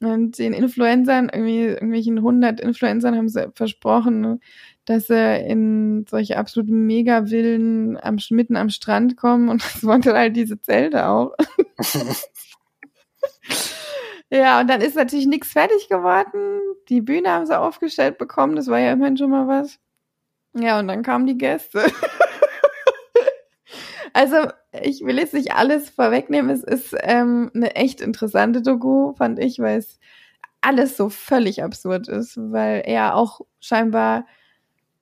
Und den Influencern, irgendwie, irgendwelchen 100 Influencern haben sie versprochen, dass sie in solche absoluten Mega-Villen am, mitten am Strand kommen und <laughs> das wollten halt diese Zelte auch. <laughs> ja, und dann ist natürlich nichts fertig geworden. Die Bühne haben sie aufgestellt bekommen, das war ja immerhin schon mal was. Ja, und dann kamen die Gäste. <laughs> also, ich will jetzt nicht alles vorwegnehmen. Es ist ähm, eine echt interessante Doku, fand ich, weil es alles so völlig absurd ist, weil er auch scheinbar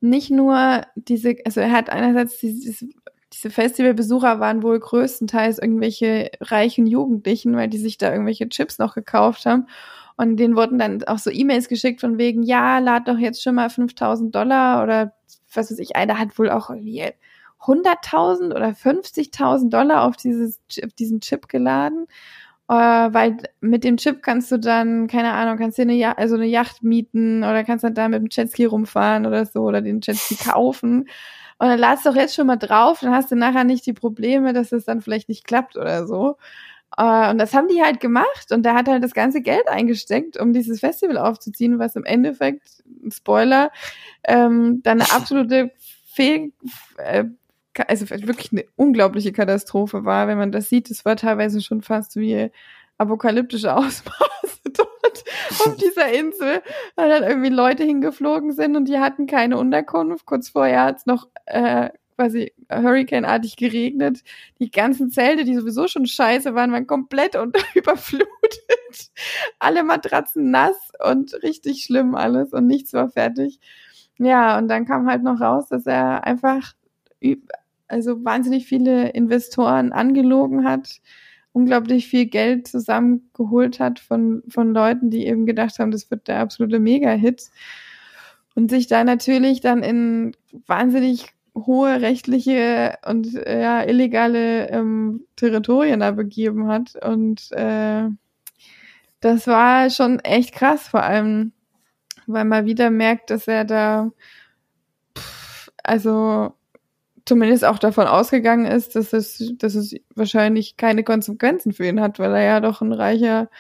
nicht nur diese, also er hat einerseits diese, diese Festivalbesucher waren wohl größtenteils irgendwelche reichen Jugendlichen, weil die sich da irgendwelche Chips noch gekauft haben. Und denen wurden dann auch so E-Mails geschickt von wegen, ja, lad doch jetzt schon mal 5000 Dollar oder was weiß ich. Einer hat wohl auch irgendwie 100.000 oder 50.000 Dollar auf, dieses, auf diesen Chip geladen. Äh, weil mit dem Chip kannst du dann, keine Ahnung, kannst dir eine, ja also eine Yacht mieten oder kannst dann da mit dem Jetski rumfahren oder so oder den Jetski kaufen. Und dann ladst du doch jetzt schon mal drauf, dann hast du nachher nicht die Probleme, dass es dann vielleicht nicht klappt oder so. Uh, und das haben die halt gemacht und der hat halt das ganze Geld eingesteckt, um dieses Festival aufzuziehen, was im Endeffekt, Spoiler, ähm, dann eine absolute Fehl, äh, also wirklich eine unglaubliche Katastrophe war, wenn man das sieht. Es war teilweise schon fast wie apokalyptische <laughs> Ausmaße dort auf <laughs> dieser Insel, weil dann irgendwie Leute hingeflogen sind und die hatten keine Unterkunft. Kurz vorher hat es noch äh, quasi Hurricane-artig geregnet. Die ganzen Zelte, die sowieso schon scheiße waren, waren komplett <laughs> unter überflutet. Alle Matratzen nass und richtig schlimm alles und nichts war fertig. Ja, und dann kam halt noch raus, dass er einfach also wahnsinnig viele Investoren angelogen hat, unglaublich viel Geld zusammengeholt hat von, von Leuten, die eben gedacht haben, das wird der absolute Mega-Hit. Und sich da natürlich dann in wahnsinnig hohe rechtliche und ja, illegale ähm, Territorien da begeben hat. Und äh, das war schon echt krass, vor allem, weil man wieder merkt, dass er da pff, also zumindest auch davon ausgegangen ist, dass es, dass es wahrscheinlich keine Konsequenzen für ihn hat, weil er ja doch ein reicher,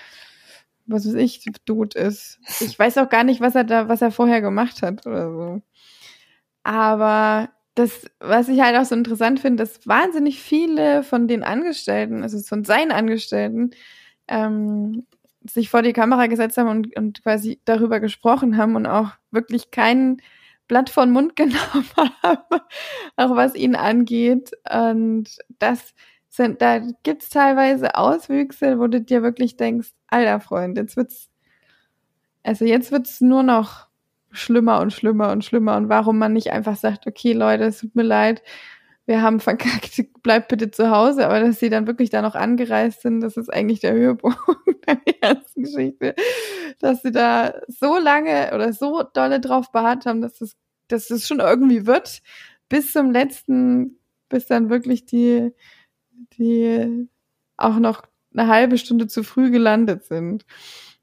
was weiß ich, Dude ist. Ich weiß auch gar nicht, was er da, was er vorher gemacht hat oder so. Aber das, was ich halt auch so interessant finde, dass wahnsinnig viele von den Angestellten, also von seinen Angestellten, ähm, sich vor die Kamera gesetzt haben und, und quasi darüber gesprochen haben und auch wirklich keinen Blatt von Mund <laughs> genommen haben, auch was ihn angeht. Und das sind, da gibt's teilweise Auswüchse, wo du dir wirklich denkst, alter Freund, jetzt wird's, also jetzt wird's nur noch schlimmer und schlimmer und schlimmer. Und warum man nicht einfach sagt, okay, Leute, es tut mir leid, wir haben verkackt, <laughs> bleibt bitte zu Hause, aber dass sie dann wirklich da noch angereist sind, das ist eigentlich der Höhepunkt <laughs> der ganzen Geschichte, dass sie da so lange oder so dolle drauf beharrt haben, dass das, dass das schon irgendwie wird, bis zum letzten, bis dann wirklich die, die auch noch eine halbe Stunde zu früh gelandet sind.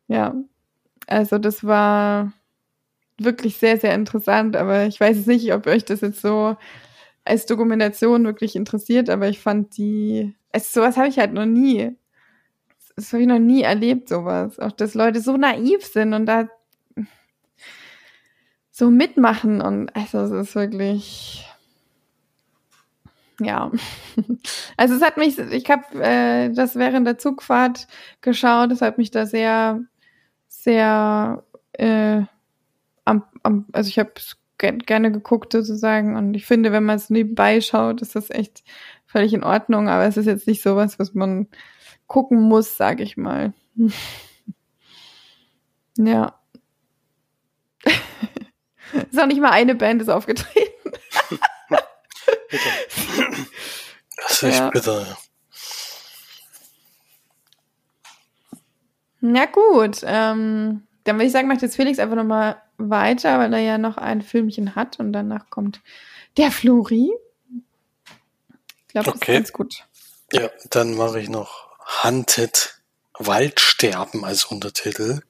Ja, also das war wirklich sehr, sehr interessant, aber ich weiß nicht, ob euch das jetzt so als Dokumentation wirklich interessiert, aber ich fand die, es, sowas habe ich halt noch nie. Das habe ich noch nie erlebt, sowas. Auch, dass Leute so naiv sind und da so mitmachen und also es ist wirklich, ja. <laughs> Also es hat mich, ich habe äh, das während der Zugfahrt geschaut, es hat mich da sehr, sehr, äh, am, am, also ich habe es gerne geguckt sozusagen. Und ich finde, wenn man es nebenbei schaut, ist das echt völlig in Ordnung. Aber es ist jetzt nicht sowas, was man gucken muss, sag ich mal. <laughs> ja. Ist auch nicht mal eine Band ist aufgetreten. bitte. Das ist echt ja. bitter. Na gut, ähm, dann würde ich sagen, macht jetzt Felix einfach nochmal weiter, weil er ja noch ein Filmchen hat und danach kommt der Flori. Ich glaube, das okay. ist ganz gut. Ja, dann mache ich noch Hunted Waldsterben als Untertitel.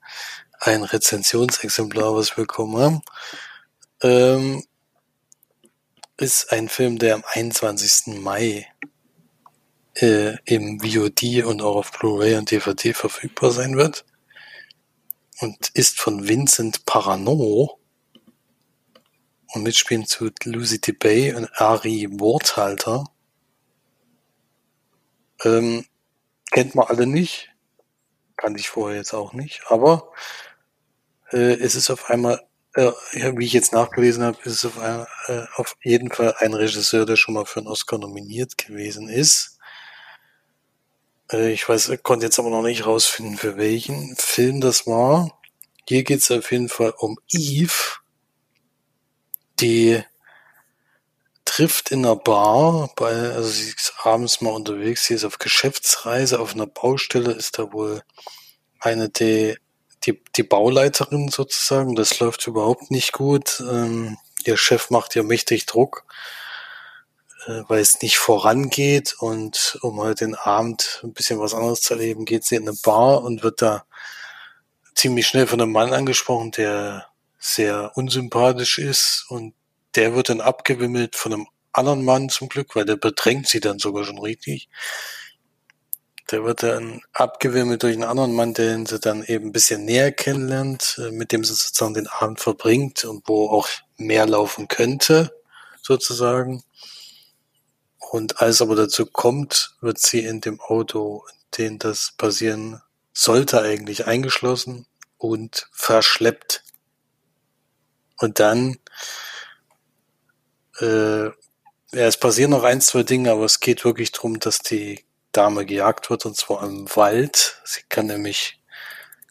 Ein Rezensionsexemplar, was wir bekommen haben. Ähm, ist ein Film, der am 21. Mai äh, im VOD und auch auf Blu-ray und DVD verfügbar sein wird. Und ist von Vincent Parano. Und mitspielen zu Lucy DeBay und Ari Worthalter. Ähm, kennt man alle nicht. Kannte ich vorher jetzt auch nicht. Aber äh, es ist auf einmal, äh, wie ich jetzt nachgelesen habe, ist es auf, ein, äh, auf jeden Fall ein Regisseur, der schon mal für einen Oscar nominiert gewesen ist. Äh, ich weiß, konnte jetzt aber noch nicht rausfinden, für welchen Film das war. Hier geht es auf jeden Fall um Eve, die trifft in einer Bar, bei, also sie ist abends mal unterwegs, sie ist auf Geschäftsreise, auf einer Baustelle ist da wohl eine die, die, die Bauleiterin sozusagen. Das läuft überhaupt nicht gut. Ähm, ihr Chef macht ihr mächtig Druck, äh, weil es nicht vorangeht und um halt den Abend ein bisschen was anderes zu erleben, geht sie in eine Bar und wird da ziemlich schnell von einem Mann angesprochen, der sehr unsympathisch ist und der wird dann abgewimmelt von einem anderen Mann zum Glück, weil der bedrängt sie dann sogar schon richtig. Der wird dann abgewimmelt durch einen anderen Mann, den sie dann eben ein bisschen näher kennenlernt, äh, mit dem sie sozusagen den Abend verbringt und wo auch mehr laufen könnte, sozusagen. Und als aber dazu kommt, wird sie in dem Auto, in dem das passieren sollte, eigentlich eingeschlossen und verschleppt. Und dann äh, ja, es passieren noch ein, zwei Dinge, aber es geht wirklich darum, dass die Dame gejagt wird und zwar im Wald. Sie kann nämlich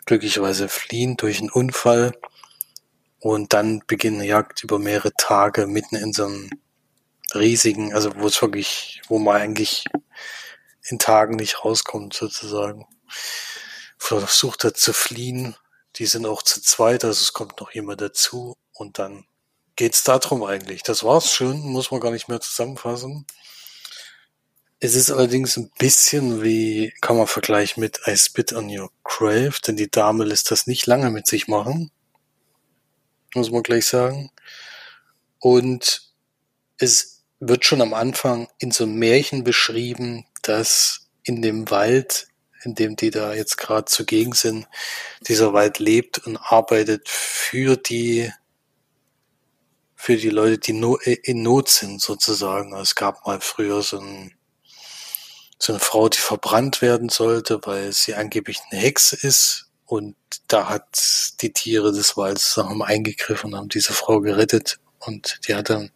glücklicherweise fliehen durch einen Unfall und dann beginnt eine Jagd über mehrere Tage mitten in so einem riesigen, also wo es wirklich, wo man eigentlich in Tagen nicht rauskommt sozusagen. Versucht er zu fliehen. Die sind auch zu zweit, also es kommt noch jemand dazu und dann geht's darum eigentlich. Das war's schon, muss man gar nicht mehr zusammenfassen. Es ist allerdings ein bisschen wie, kann man vergleichen mit I Spit on Your Grave, denn die Dame lässt das nicht lange mit sich machen. Muss man gleich sagen. Und es wird schon am Anfang in so einem Märchen beschrieben, dass in dem Wald, in dem die da jetzt gerade zugegen sind, dieser Wald lebt und arbeitet für die für die Leute, die äh, in Not sind, sozusagen. Es gab mal früher so, ein, so eine Frau, die verbrannt werden sollte, weil sie angeblich eine Hexe ist. Und da hat die Tiere des Waldes haben eingegriffen und haben diese Frau gerettet. Und die hat dann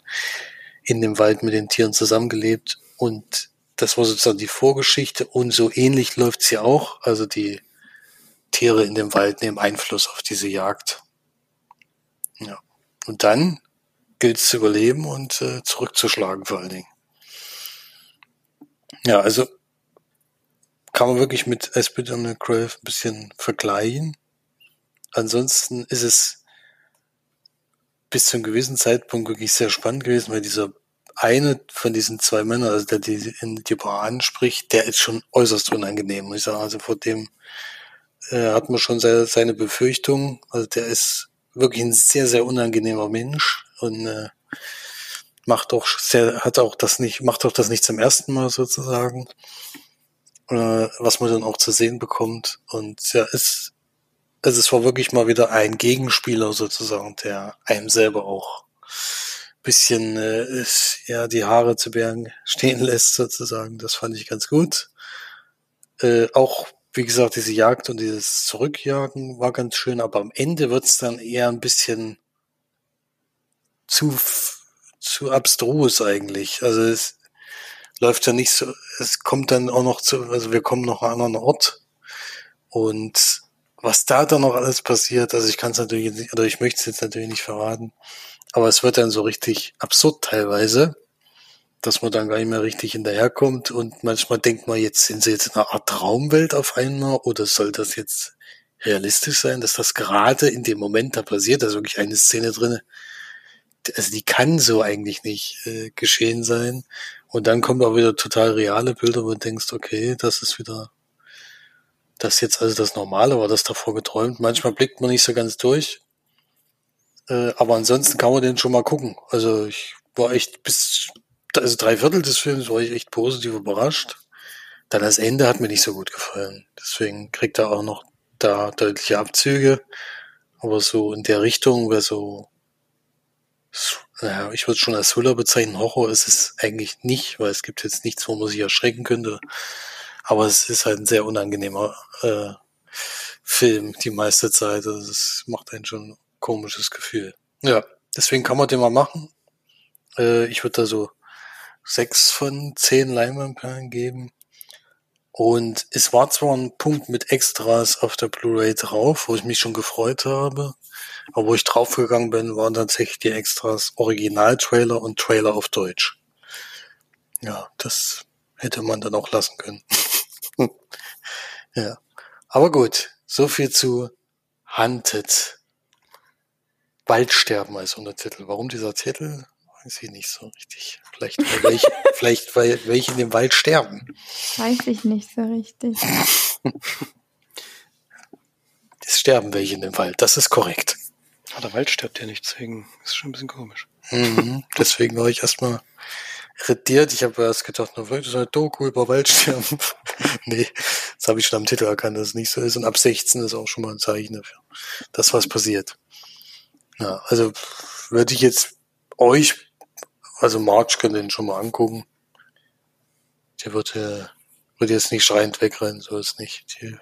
in dem Wald mit den Tieren zusammengelebt. Und das war sozusagen die Vorgeschichte. Und so ähnlich läuft sie auch. Also die Tiere in dem Wald nehmen Einfluss auf diese Jagd. Ja. Und dann gilt es zu überleben und äh, zurückzuschlagen vor allen Dingen. Ja, also kann man wirklich mit Aspid und Grave ein bisschen vergleichen. Ansonsten ist es bis zu einem gewissen Zeitpunkt wirklich sehr spannend gewesen, weil dieser eine von diesen zwei Männern, also der die in die Bar anspricht, der ist schon äußerst unangenehm, muss ich sagen. Also vor dem äh, hat man schon seine, seine Befürchtungen. Also der ist wirklich ein sehr, sehr unangenehmer Mensch und äh, macht auch sehr, hat auch das nicht, macht auch das nicht zum ersten Mal sozusagen, äh, was man dann auch zu sehen bekommt. Und ja, ist, also es war wirklich mal wieder ein Gegenspieler sozusagen, der einem selber auch bisschen äh, ist, ja die Haare zu Bergen stehen <laughs> lässt sozusagen. Das fand ich ganz gut. Äh, auch wie gesagt, diese Jagd und dieses Zurückjagen war ganz schön, aber am Ende wird's dann eher ein bisschen zu, zu abstrus eigentlich. Also es läuft ja nicht so, es kommt dann auch noch zu, also wir kommen noch an einen anderen Ort und was da dann noch alles passiert, also ich kann es natürlich nicht, oder ich möchte es jetzt natürlich nicht verraten, aber es wird dann so richtig absurd teilweise, dass man dann gar nicht mehr richtig hinterherkommt und manchmal denkt man, jetzt sind sie jetzt in einer Art Traumwelt auf einmal oder soll das jetzt realistisch sein, dass das gerade in dem Moment da passiert, da ist wirklich eine Szene drinne, also die kann so eigentlich nicht äh, geschehen sein. Und dann kommen auch wieder total reale Bilder, wo du denkst, okay, das ist wieder, das jetzt also das Normale, war das davor geträumt. Manchmal blickt man nicht so ganz durch. Äh, aber ansonsten kann man den schon mal gucken. Also ich war echt bis, also drei Viertel des Films war ich echt positiv überrascht. Dann das Ende hat mir nicht so gut gefallen. Deswegen kriegt er auch noch da deutliche Abzüge. Aber so in der Richtung wäre so naja, ich würde schon als Thriller bezeichnen. Horror ist es eigentlich nicht, weil es gibt jetzt nichts, wo man sich erschrecken könnte. Aber es ist halt ein sehr unangenehmer äh, Film die meiste Zeit. Also es macht einen schon ein komisches Gefühl. Ja, deswegen kann man den mal machen. Äh, ich würde da so sechs von zehn Leinwandperlen geben. Und es war zwar ein Punkt mit Extras auf der Blu-ray drauf, wo ich mich schon gefreut habe. Aber wo ich draufgegangen bin, waren tatsächlich die Extras Original-Trailer und Trailer auf Deutsch. Ja, das hätte man dann auch lassen können. <laughs> ja. Aber gut, so viel zu Hunted. Waldsterben als Untertitel. Warum dieser Titel? Weiß ich nicht so richtig. Vielleicht weil welche, <laughs> vielleicht weil welche in dem Wald sterben. Weiß ich nicht so richtig. <laughs> Es sterben welche in dem Wald, das ist korrekt. Ah, der Wald stirbt ja nicht, deswegen ist es schon ein bisschen komisch. Mhm, deswegen war ich erstmal irritiert. Ich habe erst gedacht, na, vielleicht ist eine Doku über Waldsterben. <laughs> nee, das habe ich schon am Titel erkannt, dass es nicht so ist. Und ab 16 ist auch schon mal ein Zeichen dafür, dass was passiert. Ja, also würde ich jetzt euch, also March könnt ihr ihn schon mal angucken. Der wird, äh, wird jetzt nicht schreiend wegrennen, so ist nicht. Die,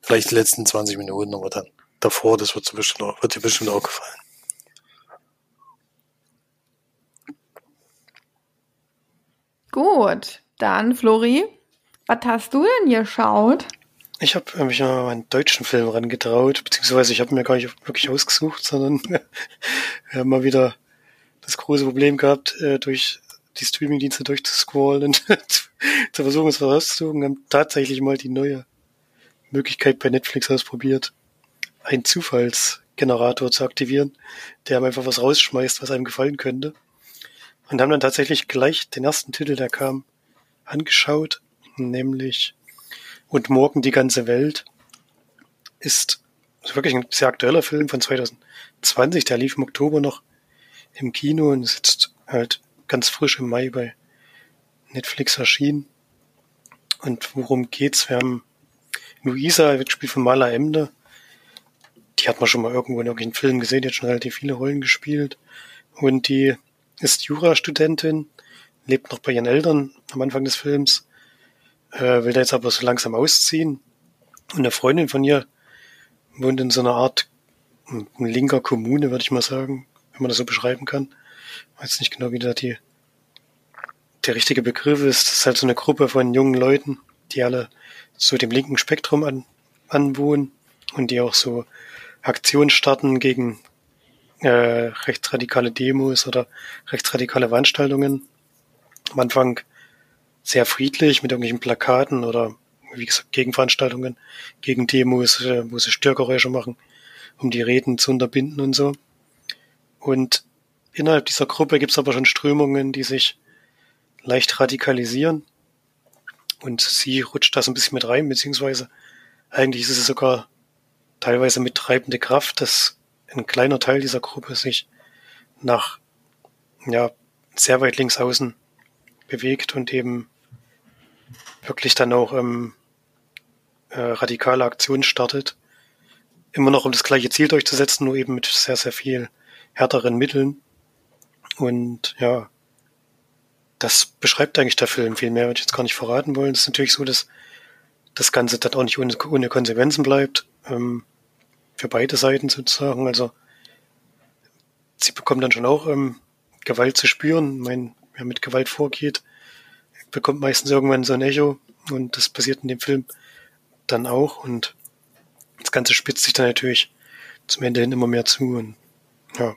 vielleicht die letzten 20 Minuten, aber dann davor, das wird, bestimmt auch, wird dir bestimmt auch gefallen. Gut, dann Flori, was hast du denn geschaut? Ich habe mich mal einen deutschen Film rangetraut, beziehungsweise ich habe mir gar nicht wirklich ausgesucht, sondern <laughs> wir haben mal wieder das große Problem gehabt, äh, durch die Streamingdienste durchzuscrollen und <laughs> zu versuchen, es rauszusuchen, haben tatsächlich mal die neue Möglichkeit bei Netflix ausprobiert einen Zufallsgenerator zu aktivieren, der einem einfach was rausschmeißt, was einem gefallen könnte. Und haben dann tatsächlich gleich den ersten Titel, der kam, angeschaut, nämlich Und morgen die ganze Welt ist wirklich ein sehr aktueller Film von 2020, der lief im Oktober noch im Kino und ist jetzt halt ganz frisch im Mai bei Netflix erschienen. Und worum geht's? Wir haben Luisa, wird gespielt von Mala Emde, die hat man schon mal irgendwo in irgendwelchen Filmen gesehen, die hat schon relativ viele Rollen gespielt. Und die ist Jurastudentin, lebt noch bei ihren Eltern am Anfang des Films, äh, will da jetzt aber so langsam ausziehen. Und eine Freundin von ihr wohnt in so einer Art hm, linker Kommune, würde ich mal sagen, man das so beschreiben kann. Ich weiß nicht genau, wie da die, der richtige Begriff ist. Das ist halt so eine Gruppe von jungen Leuten, die alle so dem linken Spektrum an, anwohnen und die auch so Aktion starten gegen äh, rechtsradikale Demos oder rechtsradikale Veranstaltungen. Am Anfang sehr friedlich mit irgendwelchen Plakaten oder wie gesagt Gegenveranstaltungen, gegen Demos, äh, wo sie Störgeräusche machen, um die Reden zu unterbinden und so. Und innerhalb dieser Gruppe gibt es aber schon Strömungen, die sich leicht radikalisieren. Und sie rutscht da so ein bisschen mit rein, beziehungsweise eigentlich ist es sogar teilweise mit treibende Kraft, dass ein kleiner Teil dieser Gruppe sich nach ja, sehr weit links außen bewegt und eben wirklich dann auch ähm, äh, radikale Aktionen startet. Immer noch um das gleiche Ziel durchzusetzen, nur eben mit sehr, sehr viel härteren Mitteln. Und ja, das beschreibt eigentlich der Film. Viel mehr würde ich jetzt gar nicht verraten wollen. Es ist natürlich so, dass das Ganze dann auch nicht ohne, ohne Konsequenzen bleibt. Ähm, für beide Seiten sozusagen. Also sie bekommen dann schon auch ähm, Gewalt zu spüren. Ich meine, wer mit Gewalt vorgeht, bekommt meistens irgendwann so ein Echo und das passiert in dem Film dann auch und das Ganze spitzt sich dann natürlich zum Ende hin immer mehr zu und ja.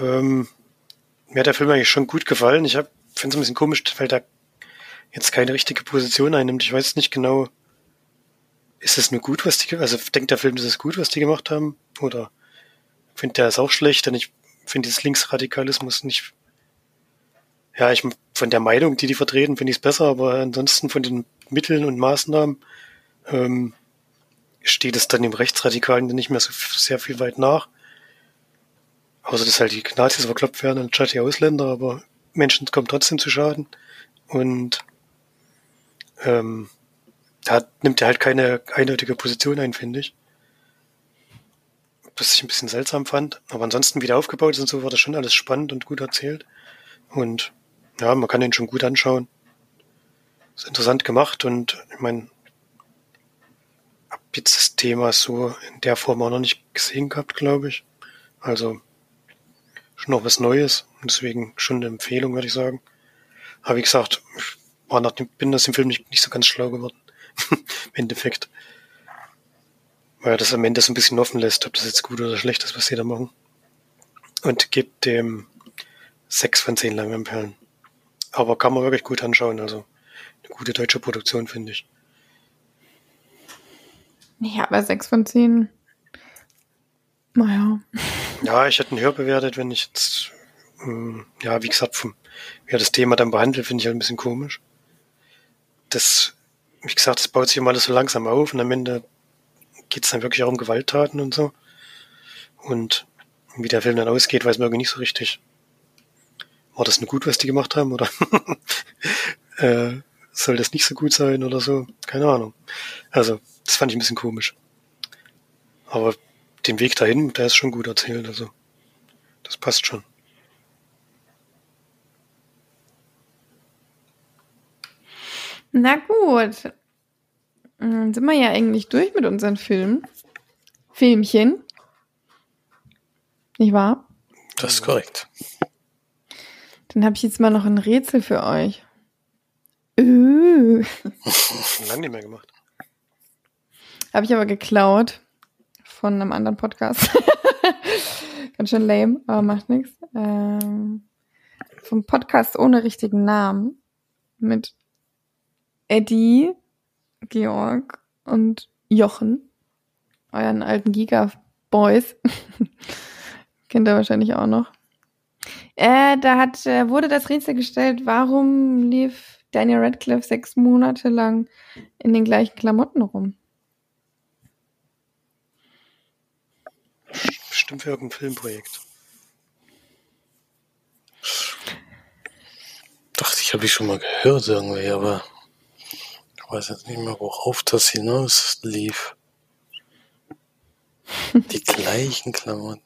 Ähm, mir hat der Film eigentlich schon gut gefallen. Ich finde es ein bisschen komisch, weil der jetzt keine richtige Position einnimmt. Ich weiß nicht genau, ist es nur gut, was die, also denkt der Film, ist gut, was die gemacht haben? Oder finde, der ist auch schlecht, denn ich finde dieses Linksradikalismus nicht. Ja, ich von der Meinung, die die vertreten, finde ich es besser, aber ansonsten von den Mitteln und Maßnahmen ähm, steht es dann dem Rechtsradikalen nicht mehr so sehr viel weit nach. Außer dass halt die Nazis verkloppt werden anstatt die Ausländer, aber Menschen kommen trotzdem zu Schaden. Und ähm, da nimmt er halt keine eindeutige Position ein, finde ich. Was ich ein bisschen seltsam fand. Aber ansonsten wieder aufgebaut ist und so war das schon alles spannend und gut erzählt. Und ja, man kann den schon gut anschauen. Ist interessant gemacht und ich meine, hab jetzt das Thema so in der Form auch noch nicht gesehen gehabt, glaube ich. Also schon noch was Neues und deswegen schon eine Empfehlung, würde ich sagen. Aber wie gesagt, war nach dem, bin aus dem Film nicht, nicht so ganz schlau geworden. <laughs> Im Endeffekt. Weil das am Ende so ein bisschen offen lässt, ob das jetzt gut oder schlecht ist, was sie da machen. Und gibt dem sechs von zehn Langweilenperlen. Aber kann man wirklich gut anschauen, also eine gute deutsche Produktion, finde ich. Ja, aber sechs von zehn. Naja. Ja, ich hätte einen höher bewertet, wenn ich jetzt, ähm, ja, wie gesagt, vom, wie er das Thema dann behandelt, finde ich halt ein bisschen komisch. Das, wie gesagt, das baut sich immer alles so langsam auf und am Ende geht es dann wirklich auch um Gewalttaten und so. Und wie der Film dann ausgeht, weiß man irgendwie nicht so richtig. War das nur gut, was die gemacht haben, oder <laughs> äh, soll das nicht so gut sein oder so? Keine Ahnung. Also, das fand ich ein bisschen komisch. Aber den Weg dahin, der ist schon gut erzählt, also das passt schon. Na gut. Dann sind wir ja eigentlich durch mit unseren Filmen. Filmchen. Nicht wahr? Das ist korrekt. Dann habe ich jetzt mal noch ein Rätsel für euch. Uh. Lange nicht mehr gemacht. Habe ich aber geklaut von einem anderen Podcast. <laughs> Ganz schön lame, aber macht nichts. Ähm, vom Podcast ohne richtigen Namen mit Eddie, Georg und Jochen, euren alten Giga-Boys. <laughs> Kennt ihr wahrscheinlich auch noch. Äh, da hat, äh, wurde das Rätsel gestellt, warum lief Daniel Radcliffe sechs Monate lang in den gleichen Klamotten rum? Bestimmt für irgendein Filmprojekt. Dachte ich, habe ich schon mal gehört irgendwie, aber ich weiß jetzt nicht mehr, worauf das hinaus lief. Die gleichen Klamotten.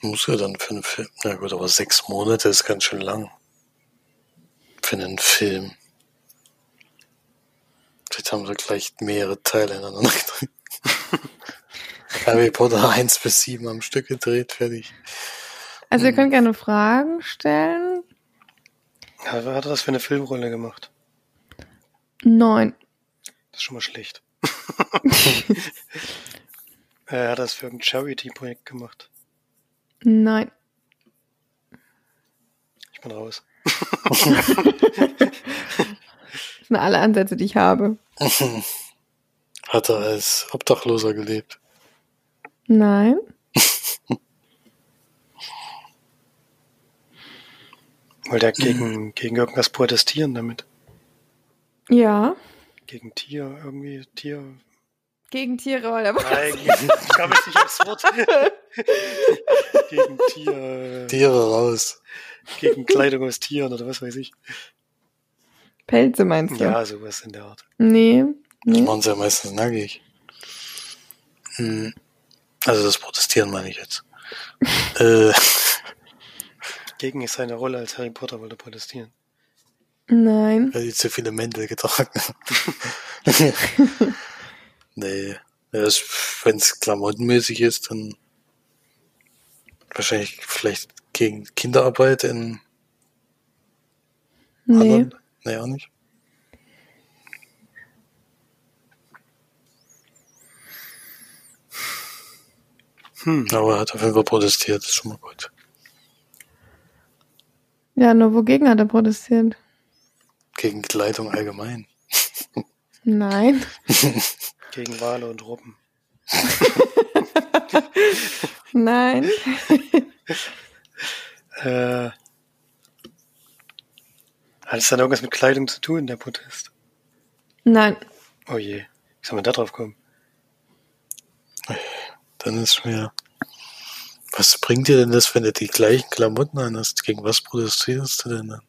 Muss ja dann für einen Film. Na gut, aber sechs Monate ist ganz schön lang. Für einen Film. Vielleicht haben sie gleich mehrere Teile ineinander <laughs> gedreht. <laughs> Harry Potter 1 bis 7 am Stück gedreht, fertig. Also ihr könnt gerne Fragen stellen. Ja, wer hat das für eine Filmrolle gemacht? Neun. Das ist schon mal schlecht. <laughs> <laughs> er hat das für ein Charity-Projekt gemacht. Nein. Ich bin raus. das sind alle Ansätze, die ich habe. Hat er als Obdachloser gelebt? Nein. <laughs> Wollte er gegen, gegen irgendwas protestieren damit? Ja. Gegen Tier, irgendwie Tier. Gegen Tiere wollte er Nein, ich kam jetzt nicht aufs Wort. <laughs> gegen Tier. Tiere raus. Gegen Kleidung aus Tieren oder was weiß ich. Pelze meinst du? Ja, sowas in der Art. Nee. Das nee. machen sie ja meistens nackig. Hm. Also das Protestieren meine ich jetzt. <laughs> äh, Gegen seine Rolle als Harry Potter wollte er protestieren. Nein. weil die zu viele Mäntel getragen haben. <laughs> nee. Wenn es klamottenmäßig ist, dann wahrscheinlich vielleicht gegen Kinderarbeit in Nee. anderen. Nee, auch nicht. Hm. Aber er hat auf jeden Fall protestiert, das ist schon mal gut. Ja, nur wogegen hat er protestiert? Gegen Kleidung allgemein. Nein. <laughs> Gegen Wale und Robben. Nein. <laughs> äh, hat es dann irgendwas mit Kleidung zu tun, der Protest? Nein. Oh je, wie soll man da drauf kommen? Dann ist mir. Was bringt dir denn das, wenn du die gleichen Klamotten an hast? Gegen was protestierst du denn dann?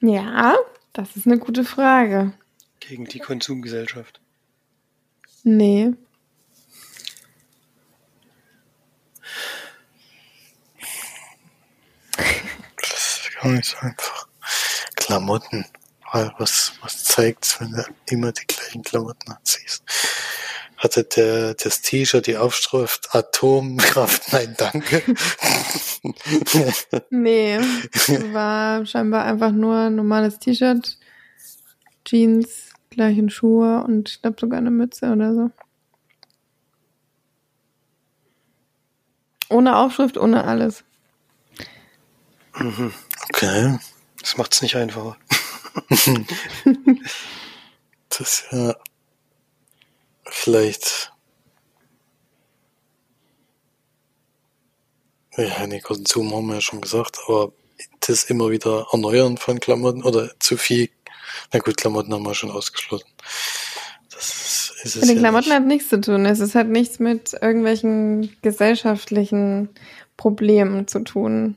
Ja, das ist eine gute Frage. Gegen die Konsumgesellschaft. Nee. Das ist gar nicht so einfach. Klamotten. Was, was zeigt, wenn du immer die gleichen Klamotten anziehst? Hatte der, das T-Shirt die Aufschrift Atomkraft? <laughs> Nein, danke. nee, war scheinbar einfach nur ein normales T-Shirt, Jeans, gleichen Schuhe und ich glaube sogar eine Mütze oder so. Ohne Aufschrift, ohne alles. Mhm. Okay. Das macht's nicht einfacher. <laughs> das ist ja vielleicht. Ja, nee, Konsum haben wir ja schon gesagt, aber das immer wieder erneuern von Klamotten oder zu viel. Na gut, Klamotten haben wir schon ausgeschlossen. Das ist, ist es Mit den ja Klamotten nicht. hat nichts zu tun. Es hat nichts mit irgendwelchen gesellschaftlichen Problemen zu tun.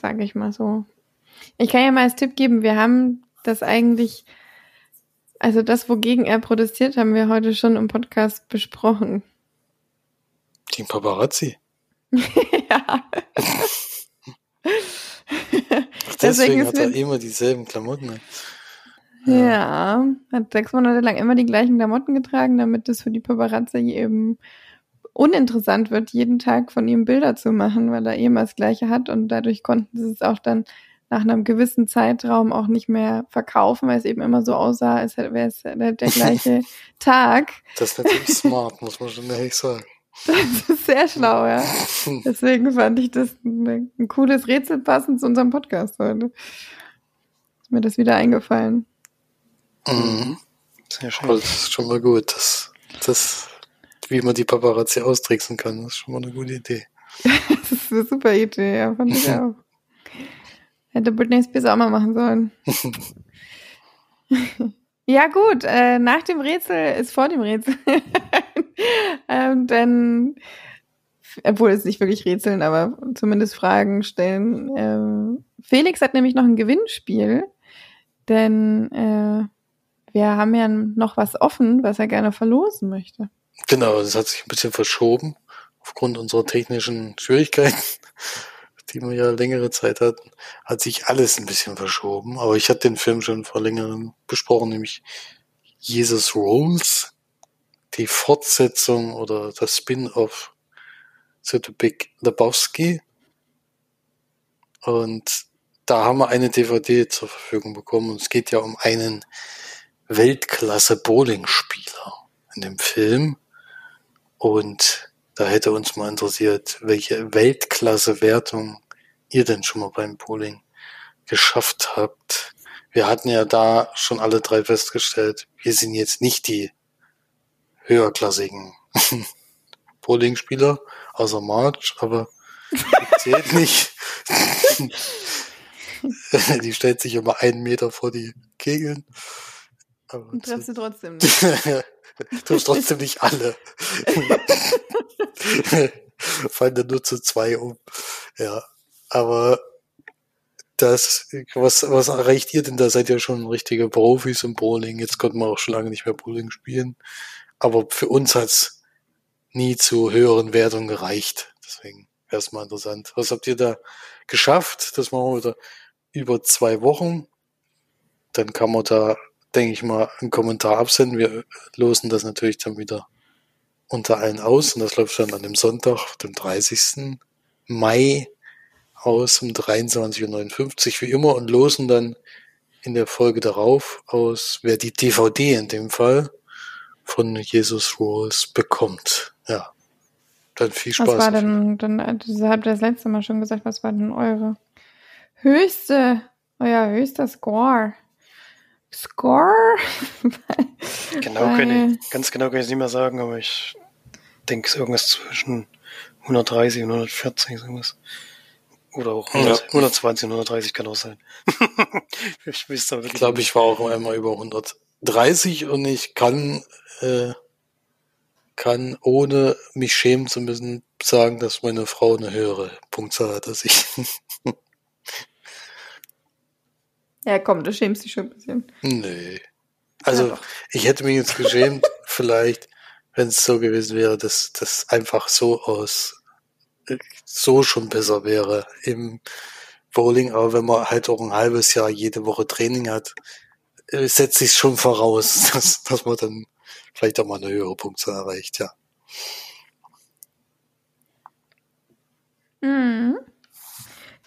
Sage ich mal so. Ich kann ja mal als Tipp geben, wir haben das eigentlich also das, wogegen er protestiert, haben wir heute schon im Podcast besprochen. Die Paparazzi. <laughs> ja. Deswegen hat er immer dieselben Klamotten. Ja. ja, hat sechs Monate lang immer die gleichen Klamotten getragen, damit es für die Paparazzi eben uninteressant wird, jeden Tag von ihm Bilder zu machen, weil er eh immer das Gleiche hat und dadurch konnten sie es auch dann nach einem gewissen Zeitraum auch nicht mehr verkaufen, weil es eben immer so aussah, als wäre es der, gleiche <laughs> Tag. Das ist natürlich smart, muss man schon ehrlich sagen. <laughs> Das ist sehr schlau, ja. <laughs> Deswegen fand ich das ein, ein cooles Rätsel passend zu unserem Podcast heute. Ist mir das wieder eingefallen. Mhm. Sehr schön. Das ist schon mal gut. Das, das, wie man die Paparazzi austricksen kann, das ist schon mal eine gute Idee. das ist eine super Idee, ja, fand ich auch. Hätte Britney Spears auch mal machen sollen. <laughs> ja, gut, äh, nach dem Rätsel ist vor dem Rätsel. <laughs> ähm, denn, obwohl es nicht wirklich rätseln, aber zumindest Fragen stellen. Ähm, Felix hat nämlich noch ein Gewinnspiel, denn äh, wir haben ja noch was offen, was er gerne verlosen möchte. Genau, das hat sich ein bisschen verschoben aufgrund unserer technischen Schwierigkeiten die wir ja längere Zeit hatten, hat sich alles ein bisschen verschoben. Aber ich hatte den Film schon vor längerem besprochen, nämlich Jesus Rolls, die Fortsetzung oder das Spin-off zu The Big Lebowski. Und da haben wir eine DVD zur Verfügung bekommen. Und es geht ja um einen Weltklasse-Bowling-Spieler in dem Film. Und da hätte uns mal interessiert, welche Weltklasse-Wertung ihr denn schon mal beim Bowling geschafft habt. Wir hatten ja da schon alle drei festgestellt, wir sind jetzt nicht die höherklassigen <laughs> Bowling-Spieler, außer March, aber <laughs> zählt nicht. <laughs> die stellt sich immer einen Meter vor die Kegeln. Aber Und treffst du trotzdem nicht. <laughs> Hast trotzdem nicht alle. <laughs> Fallen dann nur zu zwei um. Ja, aber das, was, was erreicht ihr denn? Da seid ihr schon richtige Profis im Bowling. Jetzt konnten wir auch schon lange nicht mehr Bowling spielen. Aber für uns hat's nie zu höheren Wertungen gereicht. Deswegen wäre es mal interessant. Was habt ihr da geschafft? Das machen wir wieder über zwei Wochen. Dann kann man da, denke ich mal, einen Kommentar absenden. Wir losen das natürlich dann wieder unter allen aus und das läuft dann an dem Sonntag, dem 30. Mai aus um 23.59 Uhr wie immer und losen dann in der Folge darauf aus, wer die DVD in dem Fall von Jesus Rolls bekommt. Ja. Dann viel Spaß. Was war denn, dann, ihr habt das letzte Mal schon gesagt, was war denn eure höchste, euer höchster Score Score? <laughs> genau kann ich, ganz genau kann ich es nicht mehr sagen, aber ich denke, es ist irgendwas zwischen 130 und 140, irgendwas. Oder auch 100, ja. 120, 130 kann auch sein. <laughs> ich ich glaube, ich war auch einmal über 130 und ich kann, äh, kann ohne mich schämen zu müssen sagen, dass meine Frau eine höhere Punktzahl hat als ich. <laughs> ja, komm, du schämst dich schon ein bisschen. Nee. Also, ja, ich hätte mich jetzt geschämt, <laughs> vielleicht, wenn es so gewesen wäre, dass das einfach so aus so schon besser wäre im Bowling, aber wenn man halt auch ein halbes Jahr jede Woche Training hat, äh, setzt sich schon voraus, <laughs> dass, dass man dann vielleicht auch mal eine höhere Punktzahl erreicht, ja. Mhm.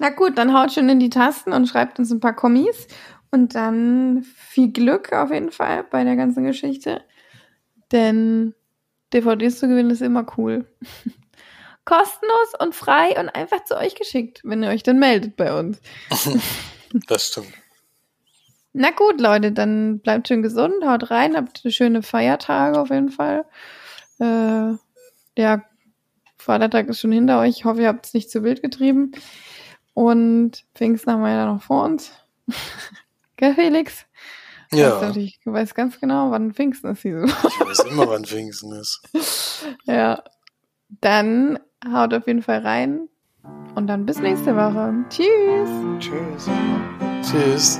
Na gut, dann haut schon in die Tasten und schreibt uns ein paar Kommis. Und dann viel Glück auf jeden Fall bei der ganzen Geschichte. Denn DVDs zu gewinnen ist immer cool. <laughs> Kostenlos und frei und einfach zu euch geschickt, wenn ihr euch dann meldet bei uns. <laughs> das stimmt. Na gut, Leute, dann bleibt schön gesund, haut rein, habt schöne Feiertage auf jeden Fall. Äh, ja, Vatertag ist schon hinter euch. Ich hoffe, ihr habt es nicht zu wild getrieben. Und Pfingsten haben wir ja noch vor uns. <laughs> Gell, Felix? Ja. Weißt du, ich weiß ganz genau, wann Pfingsten ist diese Woche. Ich weiß immer, wann Pfingsten ist. <laughs> ja. Dann haut auf jeden Fall rein. Und dann bis nächste Woche. Tschüss. Tschüss. Tschüss.